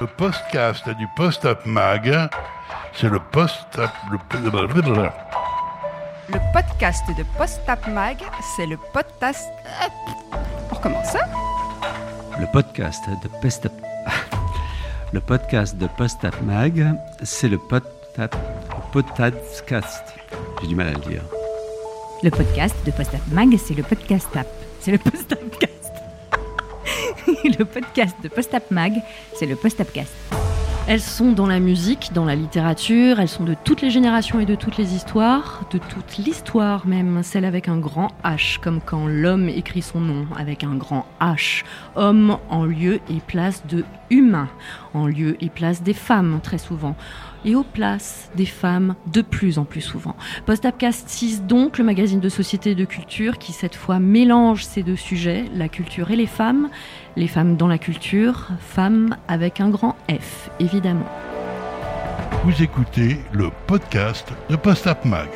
Le podcast du Post-Up Mag, c'est le post-up... Le... Le podcast de Post-Up Mag, c'est le podcast... On recommence ça Le podcast de Post-Up... Le podcast de Post-Up Mag, c'est le podcast... podcast... J'ai du mal à le dire. Le podcast de Post-Up Mag, c'est le podcast app. C'est le post-upcast. le podcast de Post-Up Mag, c'est le post-upcast. Elles sont dans la musique, dans la littérature, elles sont de toutes les générations et de toutes les histoires, de toute l'histoire même, celle avec un grand H, comme quand l'homme écrit son nom avec un grand H. Homme en lieu et place de humain, en lieu et place des femmes très souvent, et aux places des femmes de plus en plus souvent. Postapcast 6 donc, le magazine de société et de culture qui cette fois mélange ces deux sujets, la culture et les femmes, les femmes dans la culture, femmes avec un grand F, évidemment. Vous écoutez le podcast de Post-Up Mag.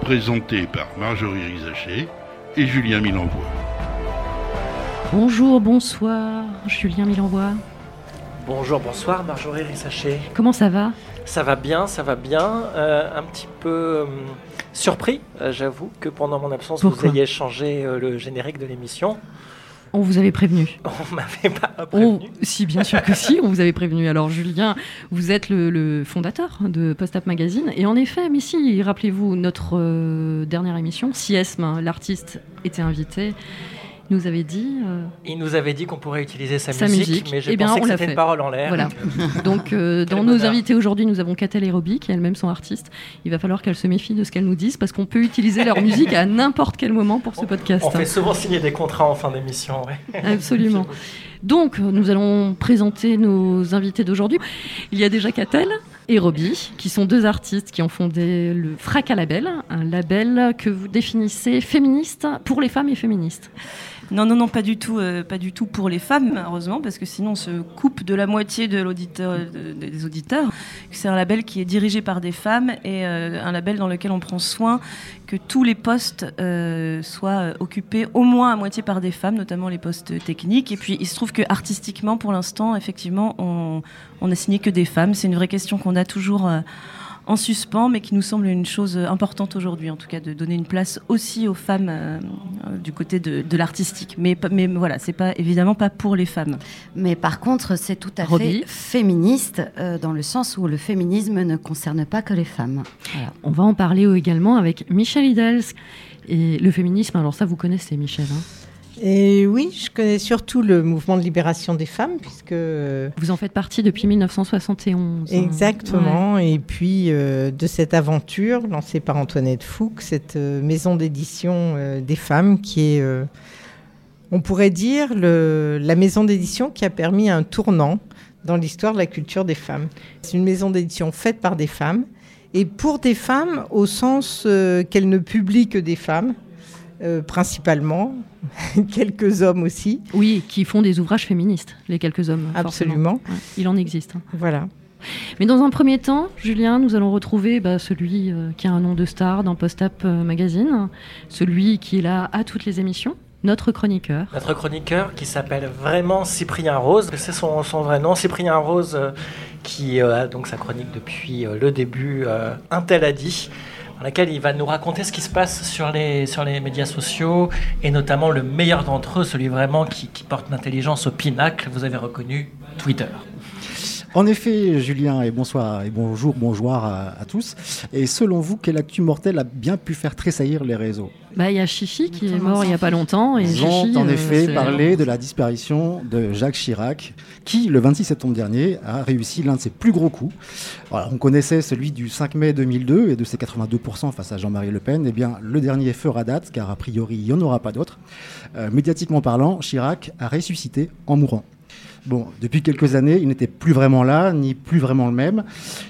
Présenté par Marjorie Rizaché et Julien Milanvois. Bonjour, bonsoir, Julien Milanvois. Bonjour, bonsoir Marjorie Rissaché. Comment ça va? Ça va bien, ça va bien. Euh, un petit peu euh, surpris, euh, j'avoue, que pendant mon absence Pourquoi? vous ayez changé le générique de l'émission. On vous avait prévenu. On m'avait pas Oh, prévenu. si, bien sûr que si, on vous avait prévenu. Alors, Julien, vous êtes le, le fondateur de Post-Up Magazine. Et en effet, mais si, rappelez-vous, notre dernière émission, Siesme, l'artiste, était invité, nous avait dit. euh, Il nous avait dit qu'on pourrait utiliser sa, Sa musique, musique. mais j'ai Eh bien, pensé on que c'était une parole en l'air. Voilà. Donc, euh, dans nos invités aujourd'hui, nous avons Catel Aerobi, qui elles-mêmes sont artistes. Il va falloir qu'elles se méfient de ce qu'elles nous disent, parce qu'on peut utiliser leur musique à n'importe quel moment pour ce podcast. On fait souvent signer des contrats en fin d'émission. ouais. Absolument. Donc, nous allons présenter nos invités d'aujourd'hui. Il y a déjà Catel Roby, qui sont deux artistes qui ont fondé le Fracas Label, un label que vous définissez féministe pour les femmes et féministes. Non, non, non, pas du tout, euh, pas du tout pour les femmes, heureusement, parce que sinon on se coupe de la moitié des auditeurs. C'est un label qui est dirigé par des femmes et euh, un label dans lequel on prend soin que tous les postes euh, soient occupés au moins à moitié par des femmes, notamment les postes techniques. Et puis il se trouve que artistiquement, pour l'instant, effectivement, on, on a signé que des femmes. C'est une vraie question qu'on a toujours. En suspens, mais qui nous semble une chose importante aujourd'hui, en tout cas, de donner une place aussi aux femmes euh, euh, du côté de, de l'artistique. Mais, mais voilà, c'est pas évidemment pas pour les femmes. Mais par contre, c'est tout à fait féministe, euh, dans le sens où le féminisme ne concerne pas que les femmes. Voilà. On va en parler également avec Michel Idels. Et le féminisme, alors ça vous connaissez Michel. hein? Et oui, je connais surtout le mouvement de libération des femmes, puisque euh, vous en faites partie depuis 1971. hein. exactement, et puis euh, de cette aventure lancée par Antoinette Fouque, cette euh, maison d'édition euh, des femmes qui est, euh, on pourrait dire, le- la maison d'édition qui a permis un tournant dans l'histoire de la culture des femmes. C'est une maison d'édition faite par des femmes, et pour des femmes au sens euh, qu'elle ne publie que des femmes, euh, principalement, quelques hommes aussi. Oui, qui font des ouvrages féministes, les quelques hommes. Absolument. Ouais, il en existe. hein. Voilà. Mais dans un premier temps, Julien, nous allons retrouver bah, celui euh, qui a un nom de star dans Post-Up euh, Magazine, celui qui est là à toutes les émissions, notre chroniqueur. Notre chroniqueur qui s'appelle vraiment Cyprien Rose, c'est son, son vrai nom, Cyprien Rose, euh, qui euh, a donc sa chronique depuis euh, le début, euh, un tel a dit, dans laquelle il va nous raconter ce qui se passe sur les, sur les médias sociaux, et notamment le meilleur d'entre eux, celui vraiment qui, qui porte l'intelligence au pinacle, vous avez reconnu Twitter. En effet, Julien, et bonsoir et bonjour, bonjour à, à tous. Et selon vous, quelle actu mortelle a bien pu faire tressaillir les réseaux? Bah, Il y a Chichi qui est mort il n'y a pas longtemps. Et Ils ont Chichi, en euh, effet parlé de la disparition de Jacques Chirac, qui, le 26 septembre dernier, a réussi l'un de ses plus gros coups. On connaissait celui du 5 mai 2002 et de ses 82% face à Jean-Marie Le Pen. Eh bien, le dernier fera date, car a priori, il n'y en aura pas d'autre. Euh, médiatiquement parlant, Chirac a ressuscité en mourant. Bon, depuis quelques années, il n'était plus vraiment là, ni plus vraiment le même.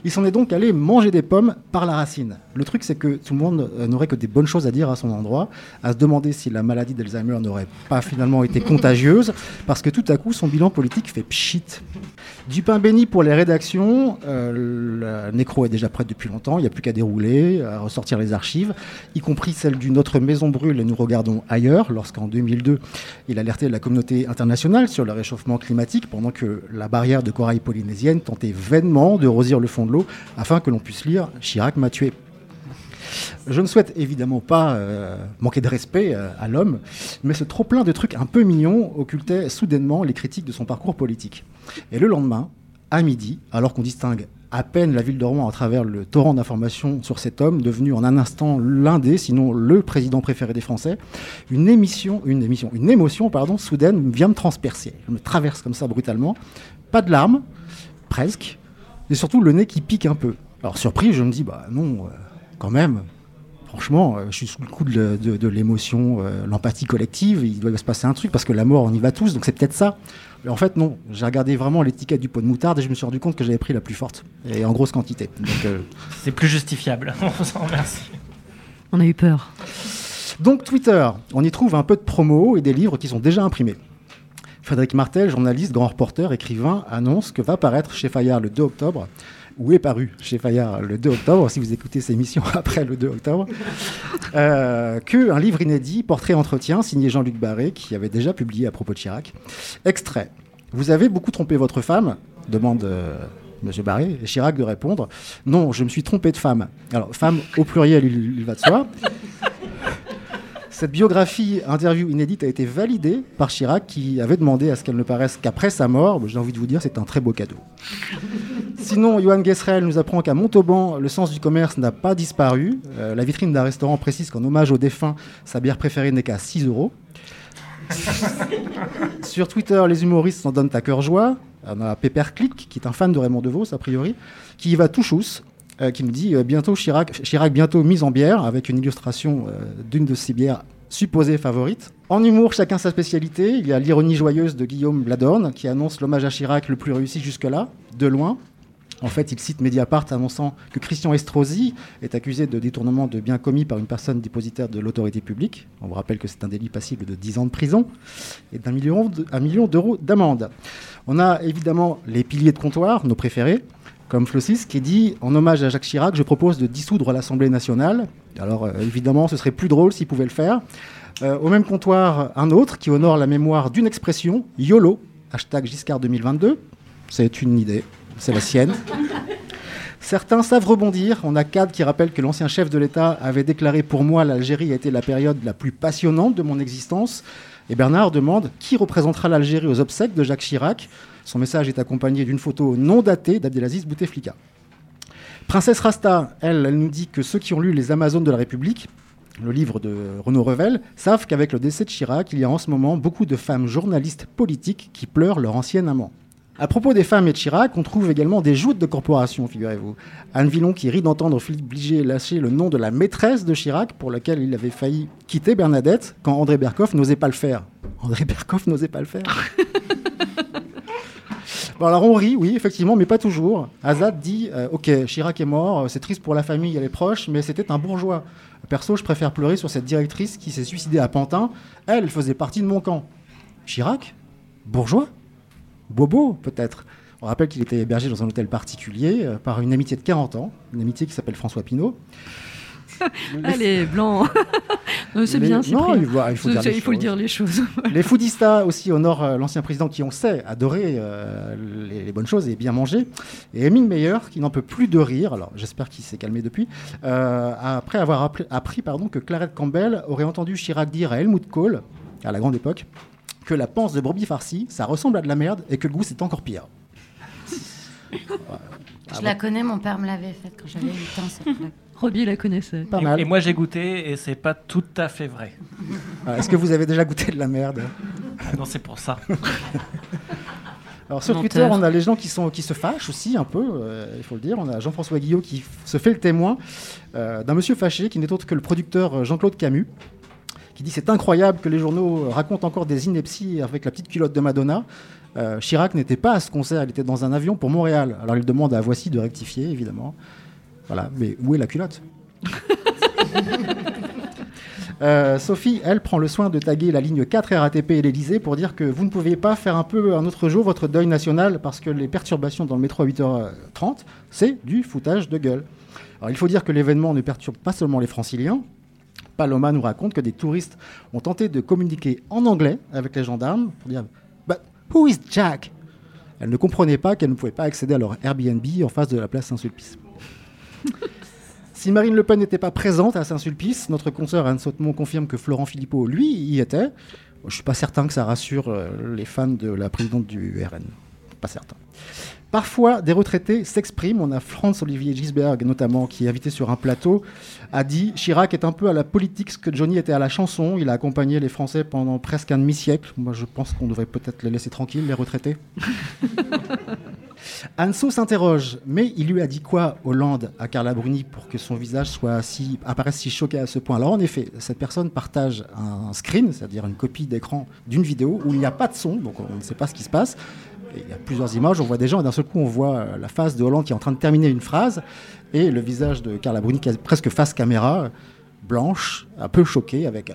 Il s'en est donc allé manger des pommes par la racine. Le truc, c'est que tout le monde euh, n'aurait que des bonnes choses à dire à son endroit, à se demander si la maladie d'Alzheimer n'aurait pas finalement été contagieuse, parce que tout à coup, son bilan politique fait pchit. Du pain béni pour les rédactions. euh, nécro est déjà prête depuis longtemps. Il n'y a plus qu'à dérouler, à ressortir les archives, y compris celle du Notre Maison brûle et nous regardons ailleurs, lorsqu'en 2002, il alertait la communauté internationale sur le réchauffement climatique. Pendant que la barrière de corail polynésienne tentait vainement de rosir le fond de l'eau afin que l'on puisse lire Chirac m'a tué. Je ne souhaite évidemment pas euh, manquer de respect euh, à l'homme, mais ce trop-plein de trucs un peu mignons occultait soudainement les critiques de son parcours politique. Et le lendemain, à midi, alors qu'on distingue à peine la ville de Rouen à travers le torrent d'informations sur cet homme, devenu en un instant l'un des, sinon le président préféré des Français, une émission, une émission, une émotion, pardon, soudaine vient me transpercer. Elle me traverse comme ça brutalement. Pas de larmes, presque, et surtout le nez qui pique un peu. Alors surpris, je me dis, bah non, euh, quand même, franchement, euh, je suis sous le coup de, de- de l'émotion, euh, l'empathie collective, il doit se passer un truc, parce que la mort, on y va tous, donc c'est peut-être ça. Mais en fait, non, j'ai regardé vraiment l'étiquette du pot de moutarde et je me suis rendu compte que j'avais pris la plus forte, et en grosse quantité. Donc, euh, C'est plus justifiable. On vous en remercie. On a eu peur. Donc Twitter, on y trouve un peu de promo et des livres qui sont déjà imprimés. Frédéric Martel, journaliste, grand reporter, écrivain, annonce que va paraître chez Fayard le 2 octobre, ou est paru chez Fayard le 2 octobre, si vous écoutez ces émissions après le 2 octobre, euh, qu'un livre inédit, Portrait Entretien, signé Jean-Luc Barré, qui avait déjà publié à propos de Chirac. Extrait. Vous avez beaucoup trompé votre femme demande euh, Monsieur Barré, et Chirac de répondre Non, je me suis trompé de femme. Alors, femme au pluriel, il, il va de soi. Cette biographie interview inédite a été validée par Chirac qui avait demandé à ce qu'elle ne paraisse qu'après sa mort. J'ai envie de vous dire, c'est un très beau cadeau. Sinon, Johan Guesserel nous apprend qu'à Montauban, le sens du commerce n'a pas disparu. Euh, la vitrine d'un restaurant précise qu'en hommage aux défunts, sa bière préférée n'est qu'à 6 euros. Sur Twitter, les humoristes s'en donnent à cœur joie. On a Pepperclick, qui est un fan de Raymond DeVos, a priori, qui y va tout chousse, euh, qui nous dit euh, bientôt Chirac, Chirac bientôt mise en bière, avec une illustration d'une de ses bières supposées favorites. En humour, chacun sa spécialité. Il y a l'ironie joyeuse de Guillaume Bladorne, qui annonce l'hommage à Chirac le plus réussi jusque-là, de loin. En fait, il cite Mediapart annonçant que Christian Estrosi est accusé de détournement de biens commis par une personne dépositaire de l'autorité publique. On vous rappelle que c'est un délit passible de 10 ans de prison et d'un million d'euros d'amende. On a évidemment les piliers de comptoir, nos préférés, comme Flossis, qui dit En hommage à Jacques Chirac, je propose de dissoudre l'Assemblée nationale. Alors, euh, évidemment, ce serait plus drôle s'il pouvait le faire. Euh, au même comptoir, un autre qui honore la mémoire d'une expression, YOLO, hashtag Giscard 2022. C'est une idée, c'est la sienne. Certains savent rebondir. On a Cad qui rappelle que l'ancien chef de l'État avait déclaré Pour moi, l'Algérie a été la période la plus passionnante de mon existence. Et Bernard demande Qui représentera l'Algérie aux obsèques de Jacques Chirac? Son message est accompagné d'une photo non datée d'Abdelaziz Bouteflika. Princesse Rasta, elle, elle nous dit que ceux qui ont lu Les Amazones de la République, le livre de Renaud Revel, savent qu'avec le décès de Chirac, il y a en ce moment beaucoup de femmes journalistes politiques qui pleurent leur ancien amant. À propos des femmes et de Chirac, on trouve également des joutes de corporation, figurez-vous. Anne Villon qui rit d'entendre Philippe Bliger lâcher le nom de la maîtresse de Chirac pour laquelle il avait failli quitter Bernadette quand André Berkoff n'osait pas le faire. André Berkoff n'osait pas le faire. Bon, alors on rit, oui, effectivement, mais pas toujours. Azad dit euh, Ok, Chirac est mort, euh, c'est triste pour la famille et les proches, mais c'était un bourgeois. Perso, je préfère pleurer sur cette directrice qui s'est suicidée à Pantin. Elle, elle faisait partie de mon camp. Chirac? Bourgeois? Bobo, peut-être. On rappelle qu'il était hébergé dans un hôtel particulier euh, par une amitié de 40 ans, une amitié qui s'appelle François Pinault. Allez, blanc. Euh, c'est Les- bien, c'est non, il faut- il faut C'est- dire les il faut dire les choses. Les foodistas aussi honorent euh, l'ancien président qui, on sait, adorait euh, les, les bonnes choses et bien manger. Et Émile Meyer, qui n'en peut plus de rire, alors j'espère qu'il s'est calmé depuis, euh, après avoir appris, appris, pardon, que Clarette Campbell aurait entendu Chirac dire à Helmut Kohl, à la grande époque, que la panse de brebis farcie, ça ressemble à de la merde et que le goût, c'est encore pire. Je la connais, mon père me l'avait faite quand j'avais 8 ans. cette. Robbie la connaissait. Pas Et- mal. Et, moi j'ai goûté et c'est pas tout à fait vrai. Ah, Est-ce que vous avez déjà goûté de la merde? Ah non, c'est pour ça. Alors sur Menteur. Twitter, on a les gens qui, sont, qui se fâchent aussi un peu, euh, il faut le dire. On a Jean-François Guillot qui se fait le témoin euh, d'un monsieur fâché qui n'est autre que le producteur euh, Jean-Claude Camus, qui dit c'est incroyable que les journaux racontent encore des inepties avec la petite culotte de Madonna. Euh, Chirac n'était pas à ce concert, il était dans un avion pour Montréal. Alors il demande à Voici de rectifier, évidemment. Voilà, mais où est la culotte Euh, Sophie, elle, prend le soin de taguer la ligne 4 RATP et l'Elysée pour dire que vous ne pouvez pas faire un peu un autre jour votre deuil national parce que les perturbations dans le métro à 8h30, c'est du foutage de gueule. Alors il faut dire que l'événement ne perturbe pas seulement les franciliens. Paloma nous raconte que des touristes ont tenté de communiquer en anglais avec les gendarmes pour dire But who is Jack? Elle ne comprenait pas qu'elle ne pouvait pas accéder à leur Airbnb en face de la place Saint-Sulpice. Si Marine Le Pen n'était pas présente à Saint-Sulpice, notre consoeur Anne Sautemont confirme que Florent Philippot, lui, y était. Je ne suis pas certain que ça rassure euh, les fans de la présidente du RN. Pas certain. Parfois, des retraités s'expriment. On a Franz-Olivier Gisberg, notamment, qui est invité sur un plateau, a dit Chirac est un peu à la politique ce que Johnny était à la chanson. Il a accompagné les Français pendant presque un demi-siècle. Moi, je pense qu'on devrait peut-être les laisser tranquilles, les retraités. Anso s'interroge, mais il lui a dit quoi, Hollande, à Carla Bruni, pour que son visage soit si, apparaisse si choqué à ce point? Alors en effet, cette personne partage un screen, c'est-à-dire une copie d'écran d'une vidéo où il n'y a pas de son, donc on ne sait pas ce qui se passe. Il y a plusieurs images, on voit des gens, et d'un seul coup on voit euh, la face de Hollande qui est en train de terminer une phrase, et le visage de Carla Bruni qui est presque face caméra, blanche, un peu choquée, avec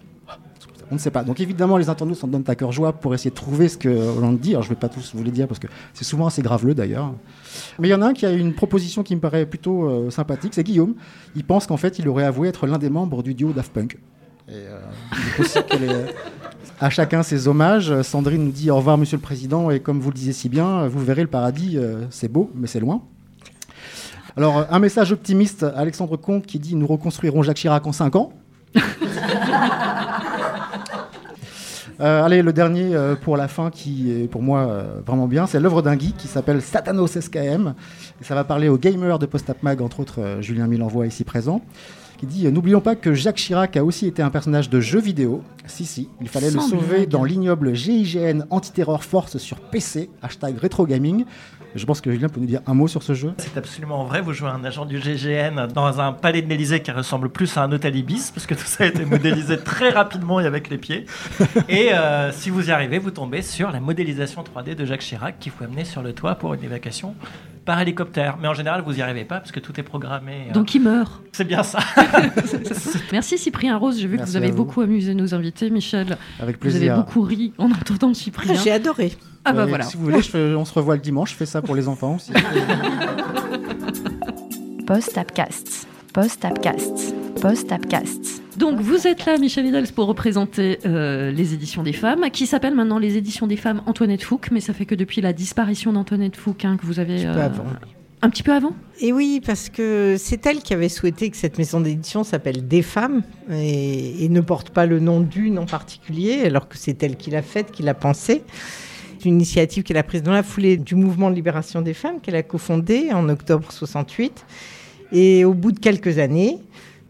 on ne sait pas. Donc évidemment, les internautes s'en donnent à cœur joie pour essayer de trouver ce que Hollande dit. Alors je ne vais pas tous vous les dire parce que c'est souvent assez graveleux d'ailleurs. Mais il y en a un qui a une proposition qui me paraît plutôt euh, sympathique, c'est Guillaume. Il pense qu'en fait, il aurait avoué être l'un des membres du duo Daft Punk. Et, euh, il est possible qu'elle À chacun ses hommages. Sandrine nous dit au revoir, monsieur le président, et comme vous le disiez si bien, vous verrez le paradis, euh, c'est beau, mais c'est loin. Alors, euh, un message optimiste, Alexandre Comte qui dit Nous reconstruirons Jacques Chirac en 5 ans. Euh, allez, le dernier euh, pour la fin qui est pour moi euh, vraiment bien, c'est l'œuvre d'un geek qui s'appelle Satanos SKM. Et ça va parler aux gamers de Postap Mag, entre autres Julien Milenvoix ici présent, qui dit N'oublions pas que Jacques Chirac a aussi été un personnage de jeu vidéo. Si, si, il fallait le sauver blague. dans l'ignoble GIGN Antiterror Force sur PC, hashtag rétro gaming. Je pense que Julien peut nous dire un mot sur ce jeu. C'est absolument vrai. Vous jouez un agent du GGN dans un palais de l'Élysée qui ressemble plus à un hôtel Ibis, parce que tout ça a été modélisé très rapidement et avec les pieds. Et euh, si vous y arrivez, vous tombez sur la modélisation 3D de Jacques Chirac qui faut amener sur le toit pour une évacuation par hélicoptère. Mais en général, vous n'y arrivez pas parce que tout est programmé. euh, Donc il meurt. c'est bien ça. Merci Cyprien Rose, j'ai vu Merci que vous avez vous. beaucoup amusé nos invités. Michel, Avec vous avez plaisir. beaucoup ri en entendant Cyprien. J'ai adoré. Ah bah Ouais, voilà. Si vous voulez, je fais- on se revoit le dimanche. Je fais ça pour les enfants aussi. Post-Tapcast. Post-Tapcast. Post-Tapcast. Donc vous êtes là, Michel Hidalgo, pour représenter euh, les éditions des femmes, qui s'appellent maintenant les éditions des femmes Antoinette Fouque, mais ça fait que depuis la disparition d'Antoinette Fouque hein, que vous avez... Un petit peu euh, avant. Un petit peu avant? Et oui, parce que c'est elle qui avait souhaité que cette maison d'édition s'appelle Des femmes et, et ne porte pas le nom d'une en particulier, alors que c'est elle qui l'a faite, qui l'a pensée. C'est une initiative qu'elle a prise dans la foulée du mouvement de libération des femmes qu'elle a cofondé en octobre 68. Et au bout de quelques années,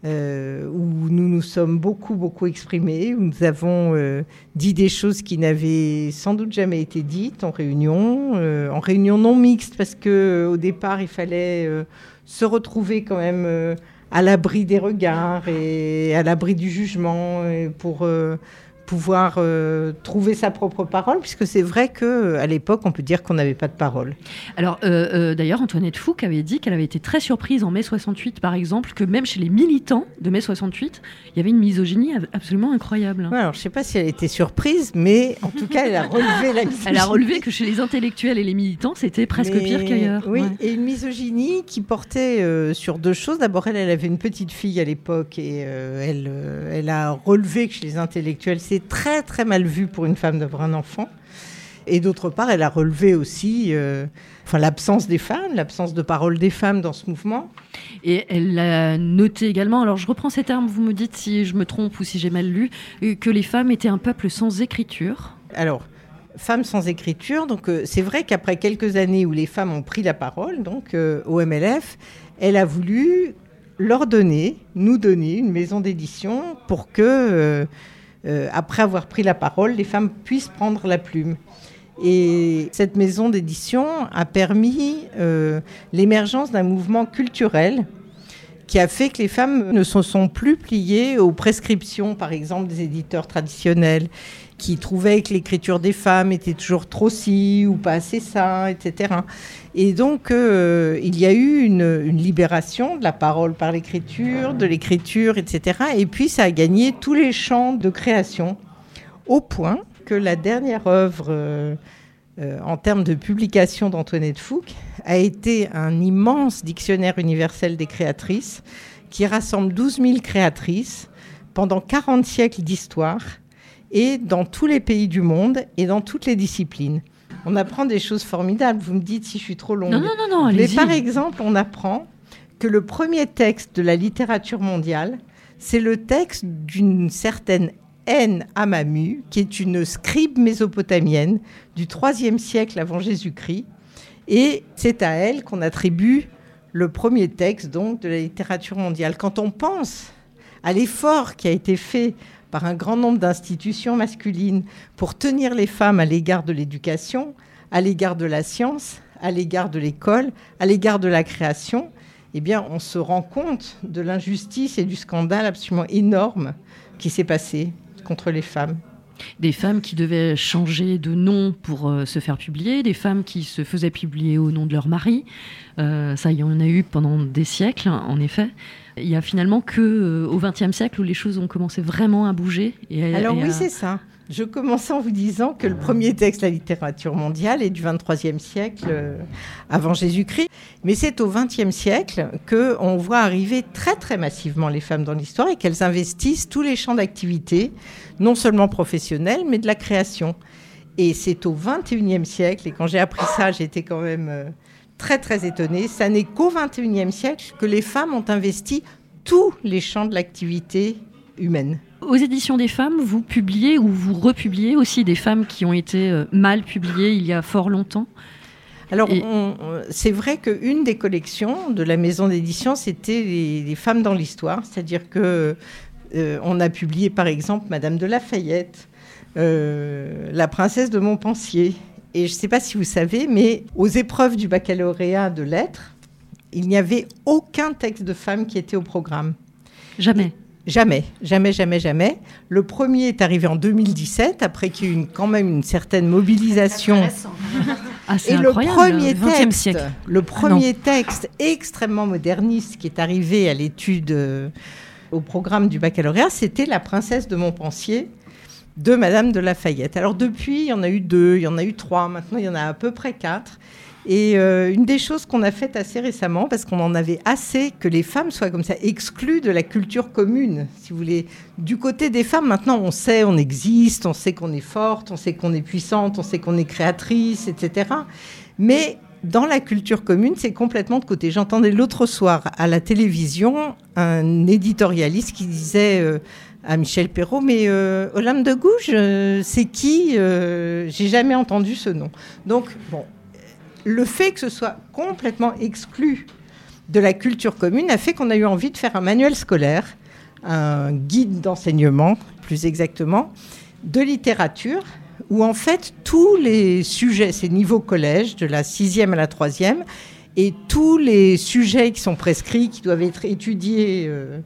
euh, où nous nous sommes beaucoup, beaucoup exprimés, où nous avons euh, dit des choses qui n'avaient sans doute jamais été dites en réunion, euh, en réunion non mixte, parce que euh, au départ, il fallait se retrouver quand même à l'abri des regards et à l'abri du jugement pour pouvoir euh, trouver sa propre parole, puisque c'est vrai que à l'époque, on peut dire qu'on n'avait pas de parole. Alors, euh, euh, d'ailleurs, Antoinette Fouque avait dit qu'elle avait été très surprise en mai 68, par exemple, que même chez les militants de mai 68, il y avait une misogynie ab- absolument incroyable. Ouais, alors, je ne sais pas si elle était surprise, mais en tout cas, elle a relevé la Elle a relevé que chez les intellectuels et les militants, c'était presque Mais- pire qu'ailleurs. Oui, Ouais. et une misogynie qui portait euh, sur deux choses. D'abord, elle, elle avait une petite fille à l'époque et euh, elle, euh, elle a relevé que chez les intellectuels, c'est très très mal vu pour une femme d'avoir un enfant. Et d'autre part, elle a relevé aussi euh, enfin, l'absence des femmes, l'absence de parole des femmes dans ce mouvement. Et elle l'a noté également, alors je reprends ces termes, vous me dites si je me trompe ou si j'ai mal lu, euh, que les femmes étaient un peuple sans écriture. Alors, femmes sans écriture, donc euh, c'est vrai qu'après quelques années où les femmes ont pris la parole, donc euh, au MLF, elle a voulu leur donner, nous donner une maison d'édition pour que, euh, après avoir pris la parole, les femmes puissent prendre la plume. Et cette maison d'édition a permis euh, l'émergence d'un mouvement culturel qui a fait que les femmes ne se sont plus pliées aux prescriptions, par exemple, des éditeurs traditionnels, qui trouvaient que l'écriture des femmes était toujours trop ci ou pas assez ça, etc. Et donc, euh, il y a eu une, libération de la parole par l'écriture, de l'écriture, etc. Et puis, ça a gagné tous les champs de création, au point que la dernière œuvre euh, euh, en termes de publication d'Antoinette Fouque a été un immense dictionnaire universel des créatrices qui rassemble 12 000 créatrices pendant 40 siècles d'histoire et dans tous les pays du monde et dans toutes les disciplines. on apprend des choses formidables. Vous me dites si je suis trop longue. Non, non, non, non, Mais par exemple, on apprend que le premier texte de la littérature mondiale, c'est le texte d'une certaine Haine Amamu, qui est une scribe mésopotamienne du IIIe siècle avant Jésus-Christ. Et c'est à elle qu'on attribue le premier texte donc de la littérature mondiale. Quand on pense à l'effort qui a été fait par un grand nombre d'institutions masculines pour tenir les femmes à l'égard de l'éducation, à l'égard de la science, à l'égard de l'école, à l'égard de la création, eh bien, on se rend compte de l'injustice et du scandale absolument énorme qui s'est passé contre les femmes. Des femmes qui devaient changer de nom pour euh, se faire publier, des femmes qui se faisaient publier au nom de leur mari. Euh, ça, il y en a eu pendant des siècles, en effet. Il y a finalement que euh, au XXe siècle où les choses ont commencé vraiment à bouger. Et, Alors et oui, à- c'est ça. Je commençais en vous disant que le premier texte de la littérature mondiale est du 23e siècle euh, avant Jésus-Christ. Mais c'est au 20e siècle qu'on voit arriver très très massivement les femmes dans l'histoire et qu'elles investissent tous les champs d'activité, non seulement professionnels, mais de la création. Et c'est au 21e siècle, et quand j'ai appris ça, j'étais quand même euh, très très étonnée, ça n'est qu'au 21e siècle que les femmes ont investi tous les champs de l'activité humaine. Aux éditions des femmes, vous publiez ou vous republiez aussi des femmes qui ont été euh, mal publiées il y a fort longtemps. Alors, Et- c'est vrai qu'une des collections de la maison d'édition, c'était les, les femmes dans l'histoire. C'est-à-dire que euh, on a publié, par exemple, Madame de Lafayette, euh, La princesse de Montpensier. Et je ne sais pas si vous savez, mais aux épreuves du baccalauréat de lettres, il n'y avait aucun texte de femme qui était au programme. Jamais. Jamais, jamais, jamais, jamais. Le premier est arrivé en 2017, après qu'il y ait eu une- quand même une certaine mobilisation. Ah, Et le premier 20e texte, siècle. le premier texte extrêmement moderniste qui est arrivé à l'étude euh, au programme du baccalauréat, c'était La princesse de Montpensier de Madame de Lafayette. Alors depuis, il y en a eu deux, il y en a eu trois, maintenant il y en a à peu près quatre. Et euh, une des choses qu'on a faites assez récemment, parce qu'on en avait assez que les femmes soient comme ça exclues de la culture commune, si vous voulez. Du côté des femmes, maintenant, on sait, on existe, on sait qu'on est forte, on sait qu'on est puissante, on sait qu'on est créatrice, etc. Mais dans la culture commune, c'est complètement de côté. J'entendais l'autre soir à la télévision un éditorialiste qui disait euh, à Michel Perrault, mais euh, Olympe de Gouges, euh, c'est qui J'ai jamais entendu ce nom. Donc, bon, le fait que ce soit complètement exclu de la culture commune a fait qu'on a eu envie de faire un manuel scolaire, un guide d'enseignement, plus exactement, de littérature, où en fait tous les sujets, c'est niveau collège, de la sixième à la troisième, et tous les sujets qui sont prescrits, qui doivent être étudiés euh,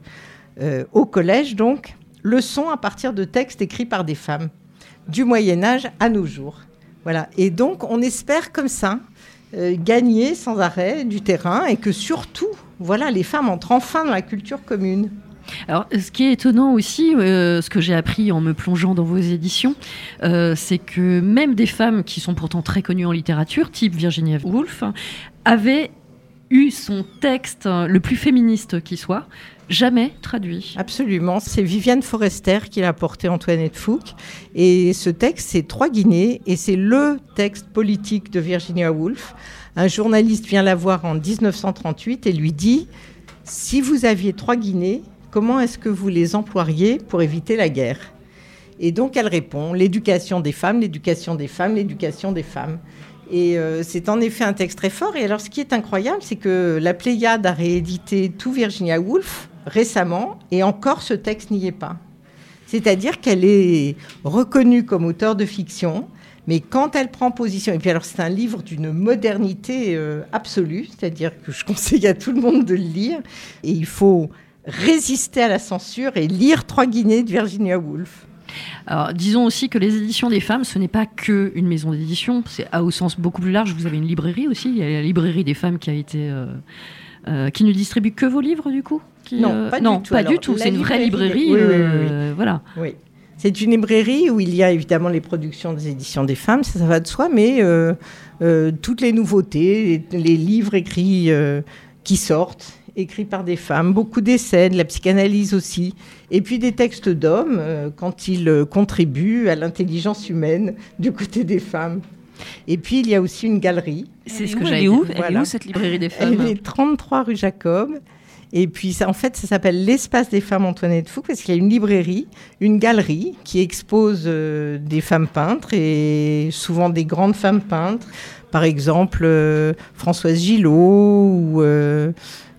euh, au collège, donc, le sont à partir de textes écrits par des femmes, du Moyen Âge à nos jours. Voilà. Et donc, on espère comme ça euh, gagner sans arrêt du terrain et que surtout, voilà, les femmes entrent enfin dans la culture commune. Alors, ce qui est étonnant aussi, euh, ce que j'ai appris en me plongeant dans vos éditions, euh, c'est que même des femmes qui sont pourtant très connues en littérature, type Virginia Woolf, avaient eu son texte euh, le plus féministe qui soit, jamais traduit. Absolument. C'est Viviane Forester qui l'a porté Antoinette Fouque. Et ce texte, c'est Trois Guinées et c'est le texte politique de Virginia Woolf. Un journaliste vient la voir en 1938 et lui dit Si vous aviez trois Guinées, comment est-ce que vous les emploieriez pour éviter la guerre? Et donc elle répond L'éducation des femmes, l'éducation des femmes, l'éducation des femmes. Et euh, c'est en effet un texte très fort. Et alors, ce qui est incroyable, c'est que la Pléiade a réédité tout Virginia Woolf récemment, et encore ce texte n'y est pas. C'est-à-dire qu'elle est reconnue comme auteure de fiction, mais quand elle prend position, et puis alors c'est un livre d'une modernité euh, absolue, c'est-à-dire que je conseille à tout le monde de le lire, et il faut résister à la censure et lire Trois Guinées de Virginia Woolf. Alors, disons aussi que les éditions des femmes, ce n'est pas que une maison d'édition, c'est au sens beaucoup plus large. Vous avez une librairie aussi, il y a la librairie des femmes qui a été. euh, euh, qui ne distribue que vos livres, du coup? Qui, Non, euh, pas du tout. pas Alors, du tout. la C'est une vraie librairie librairie. des- oui, oui, oui, oui. euh, Voilà. Oui. C'est une librairie où il y a évidemment les productions des éditions des femmes, ça, ça va de soi, mais euh, euh, toutes les nouveautés, les, les livres écrits euh, qui sortent, écrits par des femmes, beaucoup d'essais, de la psychanalyse aussi, et puis des textes d'hommes euh, quand ils contribuent à l'intelligence humaine du côté des femmes. Et puis, il y a aussi une galerie. C'est Elle ce que elle est où. Elle Voilà. où cette librairie des Elle femmes est 33 rue Jacob. Et puis, ça, en fait, ça s'appelle l'Espace des femmes Antoinette Fouque parce qu'il y a une librairie, une galerie qui expose euh, des femmes peintres et souvent des grandes femmes peintres. Par exemple, euh, Françoise Gillot ou, euh,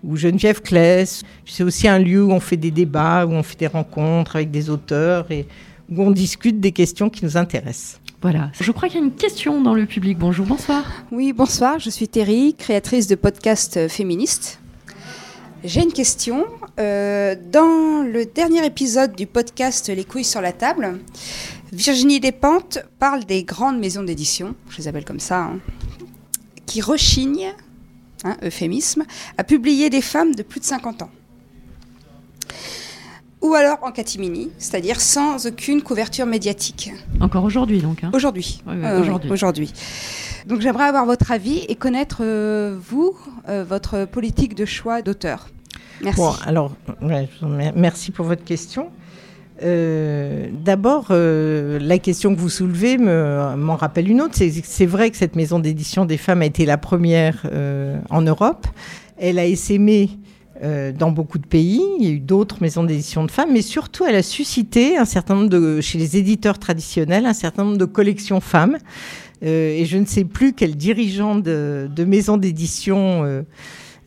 ou Geneviève Claes. C'est aussi un lieu où on fait des débats, où on fait des rencontres avec des auteurs et où on discute des questions qui nous intéressent. Voilà. Je crois qu'il y a une question dans le public. Bonjour, bonsoir. Oui, bonsoir, je suis Terry, créatrice de podcasts euh, féministes. J'ai une question. Euh, dans le dernier épisode du podcast Les couilles sur la table, Virginie Despentes parle des grandes maisons d'édition, je les appelle comme ça, hein, qui rechignent, hein, euphémisme, à publier des femmes de plus de 50 ans. Ou alors en catimini, c'est-à-dire sans aucune couverture médiatique. Encore aujourd'hui, donc. hein. Aujourd'hui. Euh, aujourd'hui. Donc j'aimerais avoir votre avis et connaître, euh, vous, euh, votre politique de choix d'auteur. Merci. Bon, alors, ouais, merci pour votre question. Euh, D'abord, euh, la question que vous soulevez me- m'en rappelle une autre. C'est- C'est vrai que cette maison d'édition des femmes a été la première euh, en Europe. Elle a essaimé euh, dans beaucoup de pays. Il y a eu d'autres maisons d'édition de femmes, mais surtout, elle a suscité un certain nombre de, chez les éditeurs traditionnels, un certain nombre de collections femmes. Euh, et je ne sais plus quel dirigeant de, de maison d'édition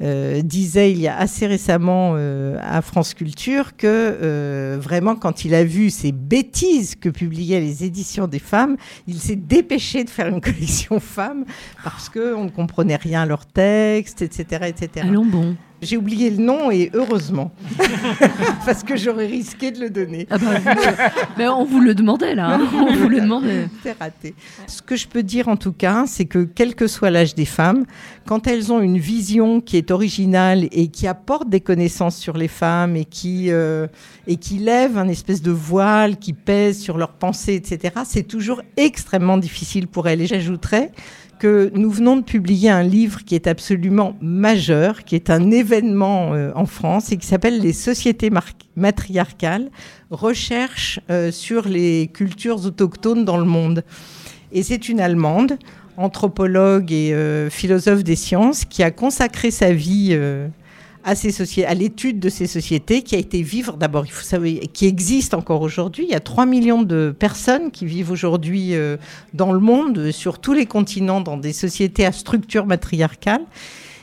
euh, disait il y a assez récemment à France Culture que vraiment quand il a vu ces bêtises que publiaient les éditions des femmes, il s'est dépêché de faire une collection femmes parce qu'on ne comprenait rien à leurs textes, etc. etc. Allons bon. J'ai oublié le nom et heureusement, parce que j'aurais risqué de le donner. Ah bah, Mais on vous le demandait là. hein. On vous le demandait. C'est raté. Ce que je peux dire en tout cas, c'est que quel que soit l'âge des femmes, quand elles ont une vision qui est originale et qui apporte des connaissances sur les femmes et qui, euh, et qui lève un espèce de voile qui pèse sur leurs pensées, etc., c'est toujours extrêmement difficile pour elles. Et j'ajouterais que nous venons de publier un livre qui est absolument majeur, qui est un événement euh, en France et qui s'appelle Les sociétés matriarcales, recherche euh, sur les cultures autochtones dans le monde. Et c'est une Allemande, anthropologue et euh, philosophe des sciences, qui a consacré sa vie à, l'étude de ces sociétés, qui a été vivre d'abord, il faut savoir, qui existe encore aujourd'hui. Il y a 3 millions de personnes qui vivent aujourd'hui euh, dans le monde, euh, sur tous les continents, dans des sociétés à structure matriarcale.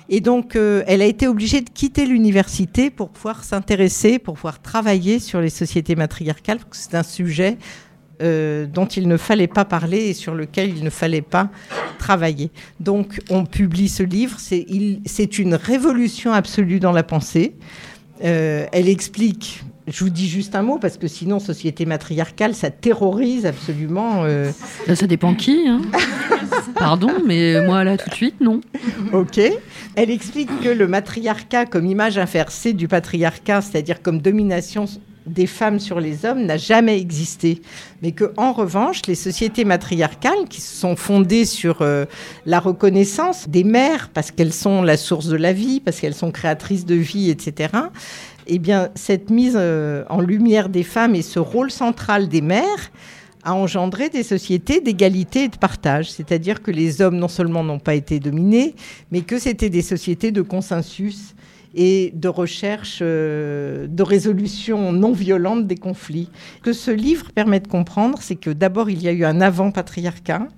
Et donc, euh, elle a été obligée de quitter l'université pour pouvoir s'intéresser, pour pouvoir travailler sur les sociétés matriarcales, parce que c'est un sujet euh, dont il ne fallait pas parler et sur lequel il ne fallait pas travailler. Donc, on publie ce livre. C'est une révolution absolue dans la pensée. Euh, elle explique. Je vous dis juste un mot parce que sinon, société matriarcale, ça terrorise absolument. euh, ça dépend qui. hein. Pardon, mais moi là tout de suite, non. Ok. Elle explique que le matriarcat, comme image inversée du patriarcat, c'est-à-dire comme domination des femmes sur les hommes, n'a jamais existé. Mais que, en revanche, les sociétés matriarcales, qui se sont fondées sur euh, la reconnaissance des mères, parce qu'elles sont la source de la vie, parce qu'elles sont créatrices de vie, etc., eh bien, cette mise euh, en lumière des femmes et ce rôle central des mères a engendré des sociétés d'égalité et de partage. C'est-à-dire que les hommes non seulement n'ont pas été dominés, mais que c'était des sociétés de consensus et de recherche euh, de résolution non violente des conflits. Que ce livre permet de comprendre, c'est que d'abord, il y a eu un avant-patriarcat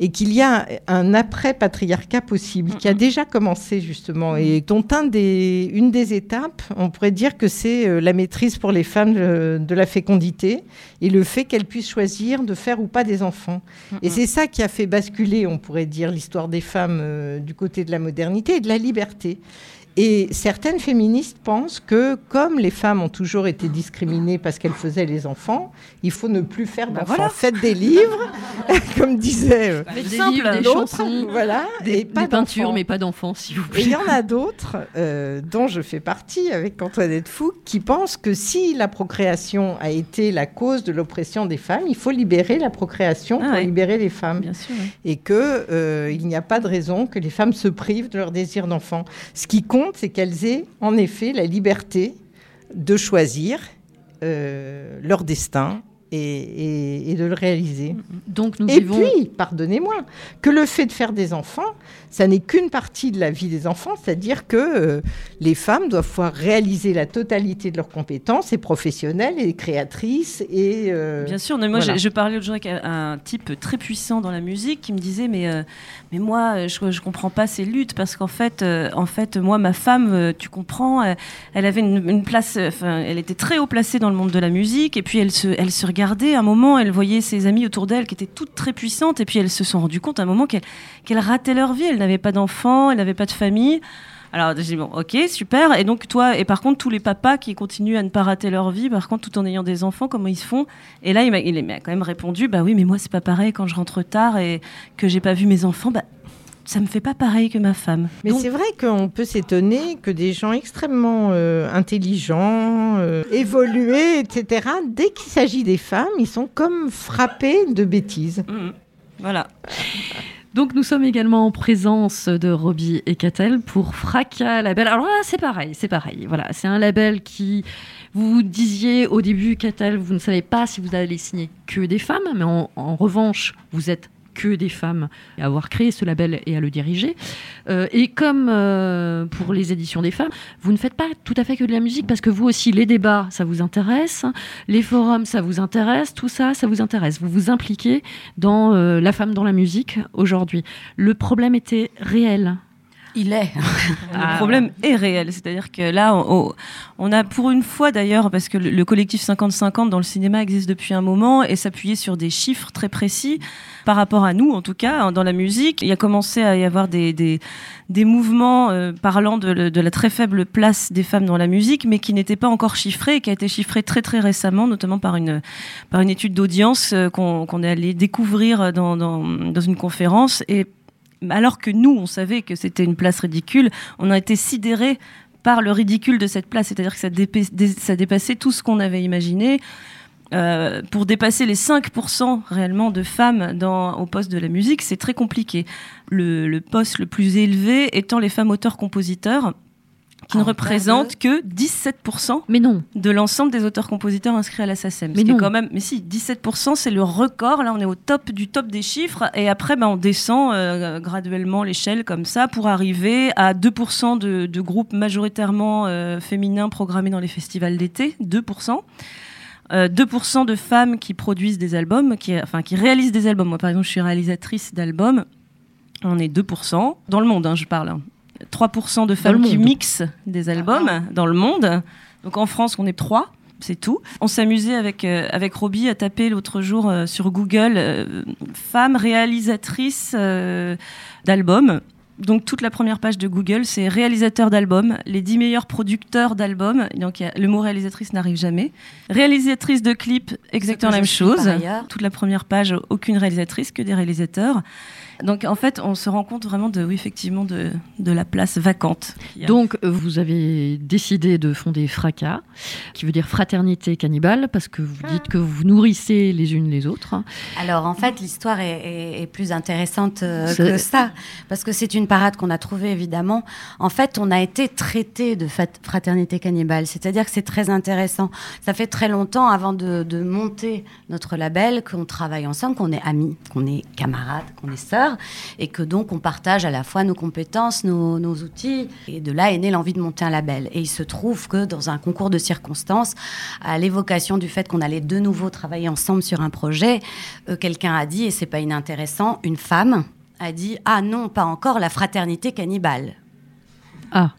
et qu'il y a un après-patriarcat possible, qui a déjà commencé justement, et dont un des, une des étapes, on pourrait dire que c'est euh, la maîtrise pour les femmes euh, de la fécondité et le fait qu'elles puissent choisir de faire ou pas des enfants. Et c'est ça qui a fait basculer, on pourrait dire, l'histoire des femmes du côté de la modernité et de la liberté. Et certaines féministes pensent que, comme les femmes ont toujours été discriminées parce qu'elles faisaient les enfants, il faut ne plus faire d'enfants. voilà. Faites des livres, comme disait Des livres, des chansons, voilà, des, et pas des peintures, mais pas d'enfants, s'il vous Et il plaît. y en a d'autres, euh, dont je fais partie avec Antoinette Fouque, qui pensent que si la procréation a été la cause de l'oppression des femmes, il faut libérer la procréation Ah pour ouais. libérer les femmes. Bien sûr. ouais. Et que euh, il n'y a pas de raison que les femmes se privent de leur désir d'enfant. Ce qui compte, c'est qu'elles aient en effet la liberté de choisir euh, leur destin et, de le réaliser. Donc nous et vivons. puis, pardonnez-moi, que le fait de faire des enfants, ça n'est qu'une partie de la vie des enfants, c'est-à-dire que euh, les femmes doivent pouvoir réaliser la totalité de leurs compétences, et professionnelles, et créatrices, et... euh, Bien sûr, mais moi voilà. je, je parlais l'autre jour avec un, type très puissant dans la musique qui me disait mais euh, mais moi je, je comprends pas ces luttes parce qu'en fait en fait moi ma femme tu comprends elle avait une, une place elle était très haut placée dans le monde de la musique et puis elle se elle se regardait à un moment elle voyait ses amies autour d'elle qui étaient toutes très puissantes et puis elles se sont rendues compte à un moment qu'elles qu'elles rataient leur vie elle n'avait pas d'enfants elle n'avait pas de famille. Alors j'ai dit bon ok super. Et donc toi et par contre tous les papas qui continuent à ne pas rater leur vie par contre tout en ayant des enfants comment ils se font? Et là il m'a quand même répondu bah oui mais moi c'est pas pareil quand je rentre tard et que j'ai pas vu mes enfants bah ça me fait pas pareil que ma femme Mais c'est vrai qu'on peut s'étonner que des gens extrêmement euh, intelligents, euh, évolués, etc., dès qu'il s'agit des femmes, ils sont comme frappés de bêtises. Mhm. voilà Donc nous sommes également en présence de Robbie et Catel pour Fracas Label. Alors là, c'est pareil, c'est pareil. Voilà, c'est un label qui, vous disiez au début, Catel, vous ne savez pas si vous allez signer que des femmes, mais en, en revanche, vous êtes que des femmes à avoir créé ce label et à le diriger. Euh, et comme euh, pour les éditions des femmes, vous ne faites pas tout à fait que de la musique parce que vous aussi, les débats, ça vous intéresse, les forums, ça vous intéresse, tout ça, ça vous intéresse. Vous vous impliquez dans euh, la femme dans la musique aujourd'hui. Le problème était réel. Il est. le problème est réel. C'est-à-dire que là, on, on a pour une fois d'ailleurs, parce que le, le collectif 50-50 dans le cinéma existe depuis un moment et s'appuyait sur des chiffres très précis par rapport à nous, en tout cas, hein, dans la musique. Il y a commencé à y avoir des, des, des mouvements euh, parlant de, de la très faible place des femmes dans la musique, mais qui n'étaient pas encore chiffrés et qui a été chiffré très très récemment, notamment par une, par une étude d'audience euh, qu'on qu'on est allé découvrir dans, dans, dans une conférence. Et alors que nous, on savait que c'était une place ridicule, on a été sidérés par le ridicule de cette place, c'est-à-dire que ça, dépassait tout ce qu'on avait imaginé. Euh, pour dépasser les 5% réellement de femmes dans, au poste de la musique, c'est très compliqué. Le, le poste le plus élevé étant les femmes auteurs-compositeurs, qui ne représentent que 17% mais non. de l'ensemble des auteurs-compositeurs inscrits à la SACEM. Mais Ce qui est non. quand même, mais si, 17%, c'est le record. Là, on est au top du top des chiffres. Et après, ben, on descend euh, graduellement l'échelle comme ça pour arriver à 2% de, de groupes majoritairement euh, féminins programmés dans les festivals d'été. 2%. Euh, 2% de femmes qui produisent des albums, qui, enfin, qui réalisent des albums. Moi, par exemple, je suis réalisatrice d'albums. On est 2%. Dans le monde, hein, je parle. hein. 3% de femmes qui mixent des albums dans le monde. Donc en France, on est 3. C'est tout. On s'amusait avec, euh, avec Robbie à taper l'autre jour euh, sur Google euh, femme réalisatrice euh, d'albums. Donc toute la première page de Google, c'est réalisateur d'albums, les 10 meilleurs producteurs d'albums. Donc a- le mot réalisatrice n'arrive jamais. Réalisatrice de clips, exactement la même chose. Toute la première page, aucune réalisatrice, que des réalisateurs. Donc en fait, on se rend compte vraiment de, oui, effectivement, de, de la place vacante. Donc, vous avez décidé de fonder Fracas, qui veut dire fraternité cannibale, parce que vous dites que vous vous nourrissez les unes les autres. Alors en fait, l'histoire est, est- est plus intéressante euh, que ça, parce que c'est une parade qu'on a trouvée évidemment. En fait, on a été traité de fraternité cannibale, c'est-à-dire que c'est très intéressant. Ça fait très longtemps avant de, de monter notre label qu'on travaille ensemble, qu'on est amis, qu'on est camarades, qu'on est sœurs, et que donc on partage à la fois nos compétences, nos, outils. Et de là est née l'envie de monter un label. Et il se trouve que dans un concours de circonstances, à l'évocation du fait qu'on allait de nouveau travailler ensemble sur un projet, euh, quelqu'un a dit, et c'est pas inintéressant, une femme a dit Ah non, pas encore la fraternité cannibale. Ah.